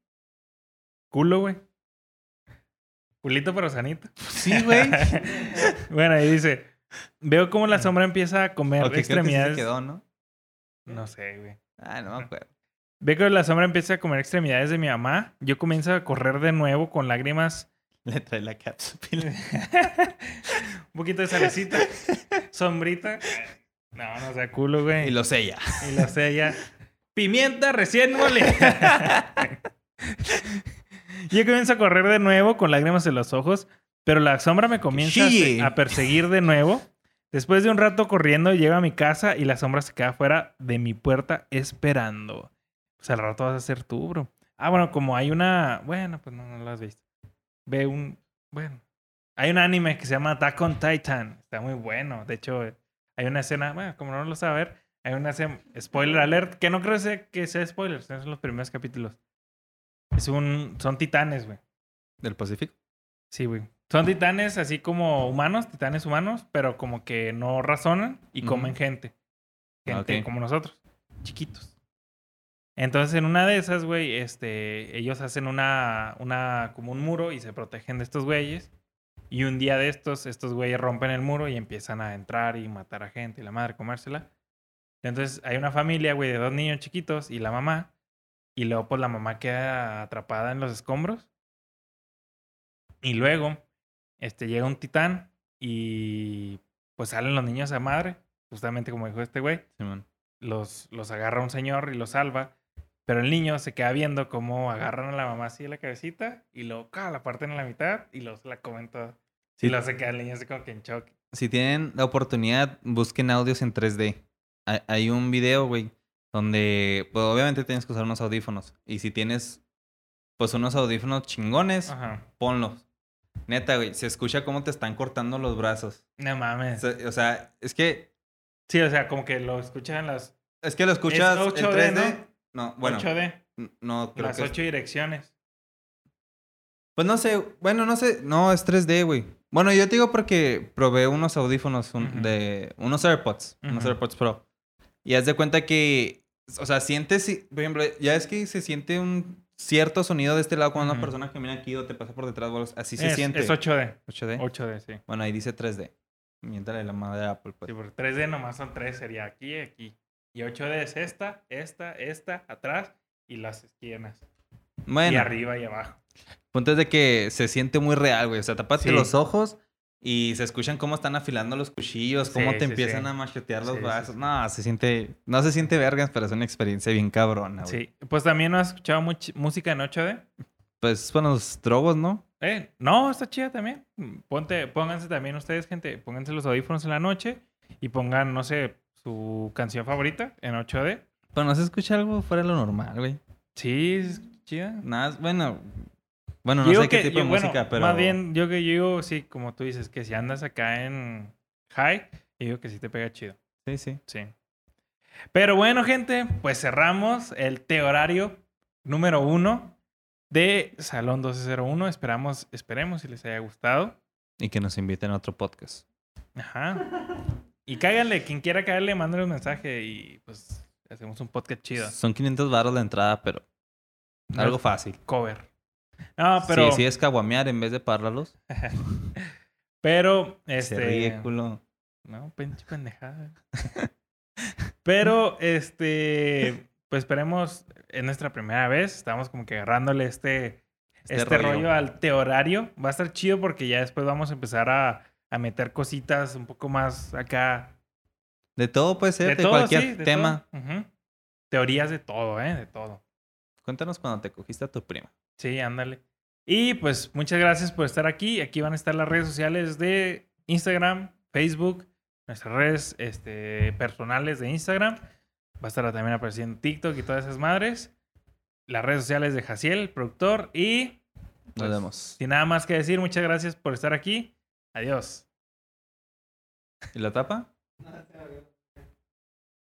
Culo, güey. Culito pero sanito. Sí, güey. bueno, ahí dice: Veo cómo la sombra empieza a comer Ok, creo que sí se extremidades. quedó, ¿no? No sé, güey. Ah, no me acuerdo. Veo que la sombra empieza a comer extremidades de mi mamá. Yo comienzo a correr de nuevo con lágrimas. Le trae la cápsula. Un poquito de salecita. sombrita. No, no sea culo, güey. Y lo sella. Y lo sella. Pimienta recién molida. Yo comienzo a correr de nuevo con lágrimas en los ojos, pero la sombra me comienza a perseguir de nuevo. Después de un rato corriendo, llego a mi casa y la sombra se queda fuera de mi puerta esperando. Pues al rato vas a ser tú, bro. Ah, bueno, como hay una... Bueno, pues no, no lo has visto. Ve un... Bueno. Hay un anime que se llama Attack on Titan. Está muy bueno. De hecho, hay una escena... Bueno, como no lo saber, hay una escena... Spoiler alert. Que no creo sea- que sea spoiler. Son los primeros capítulos. Es un... Son titanes, güey. ¿Del Pacífico? Sí, güey. Son titanes así como humanos, titanes humanos, pero como que no razonan y comen gente. Gente como nosotros. chiquitos. Entonces, en una de esas, güey, este, ellos hacen una, una, como un muro y se protegen de estos güeyes. Y un día de estos, estos güeyes rompen el muro y empiezan a entrar y matar a gente y la madre comérsela. Entonces, hay una familia, güey, de dos niños chiquitos y la mamá. Y luego, pues, la mamá queda atrapada en los escombros. Y luego, este, llega un titán y, pues, salen los niños a madre. Justamente como dijo este güey. Simón. Los, los agarra un señor y los salva. Pero el niño se queda viendo cómo agarran a la mamá así de la cabecita y luego ¡ca! la parten en la mitad y se la comen toda. Sí. Y luego se queda el niño así como que en shock. Si tienen la oportunidad, busquen audios en 3D. Hay, un video, güey, donde pues, obviamente tienes que usar unos audífonos. Y si tienes, pues, unos audífonos chingones, Ajá. ponlos. Neta, güey, se escucha cómo te están cortando los brazos. No O mames. sea, o sea, es que, Sí, o sea, como que lo escuchan las es que lo escuchas en 8D, 3D. No, bueno, 8D, n- no creo las que es- 8 direcciones. Pues no sé, bueno, no sé, no, es 3D, güey. Bueno, yo te digo porque probé unos audífonos un- Ujú. de unos AirPods, unos Ujú. AirPods Pro. Y haz de cuenta que, o sea, sientes, si- por ejemplo, ya es que se siente un cierto sonido de este lado cuando una Ujú. persona camina aquí o te pasa por detrás, algo así se es, siente. es 8D. 8D. 8D, sí. Bueno, ahí dice 3D. Miéntale la madre de Apple, pues. Sí, porque 3D nomás son 3, sería aquí y aquí. Y 8D es esta, esta, esta, atrás y las esquinas. Y Bueno, arriba y abajo. punto es de que se siente muy real, güey. O sea, tapate Sí. los ojos y se escuchan cómo están afilando los cuchillos, cómo Sí, te sí, empiezan a machetear los sí. No, se siente... No se siente vergas, pero es una experiencia bien cabrona, güey. Sí. Pues también no has escuchado much- música en 8D. Pues, bueno, los drogos, ¿no? Eh, no, está chida también. Ponte, pónganse también ustedes, gente, pónganse los audífonos en la noche y pongan, no sé, su canción favorita en 8D. Pero no se escucha algo fuera de lo normal, güey. Sí, es chida. Nada, bueno... Bueno, no sé qué que- tipo de yo- bueno, música, pero... Más bien, yo que digo, sí, como tú dices, que si andas acá en high, yo digo que sí te pega chido. Sí, sí. Sí. Pero bueno, gente, pues cerramos el teorario número uno de Salón 1201. Esperamos, esperemos si les haya gustado. Y que nos inviten a otro podcast. Ajá. Y cáiganle, quien quiera caerle, mándale un mensaje y pues hacemos un podcast chido. Son 500 baros la entrada, pero... Algo fácil. Cover. No, pero. Sí, sí es caguamear en vez de pararlos. Pero, Este... este. ridículo. No, pinche pendejada. Pero, este, pues esperemos, es nuestra primera vez, estamos como que agarrándole este, Este este, rollo. rollo. al teorario. Va a estar chido porque ya después vamos a empezar a, a meter cositas un poco más acá. De todo puede ser, de, todo, cualquier sí, de tema. todo. Teorías de todo, ¿eh? De todo. Cuéntanos cuando te cogiste a tu prima. Sí, ándale. Y pues muchas gracias por estar aquí. Aquí van a estar las redes sociales de Instagram, Facebook, nuestras redes este, personales de Instagram. Va a estar también apareciendo TikTok y todas esas madres. Las redes sociales de Jaciel, el productor. Y Nos Pues, vemos. sin nada más que decir, muchas gracias por estar aquí. Adiós. ¿Y la tapa?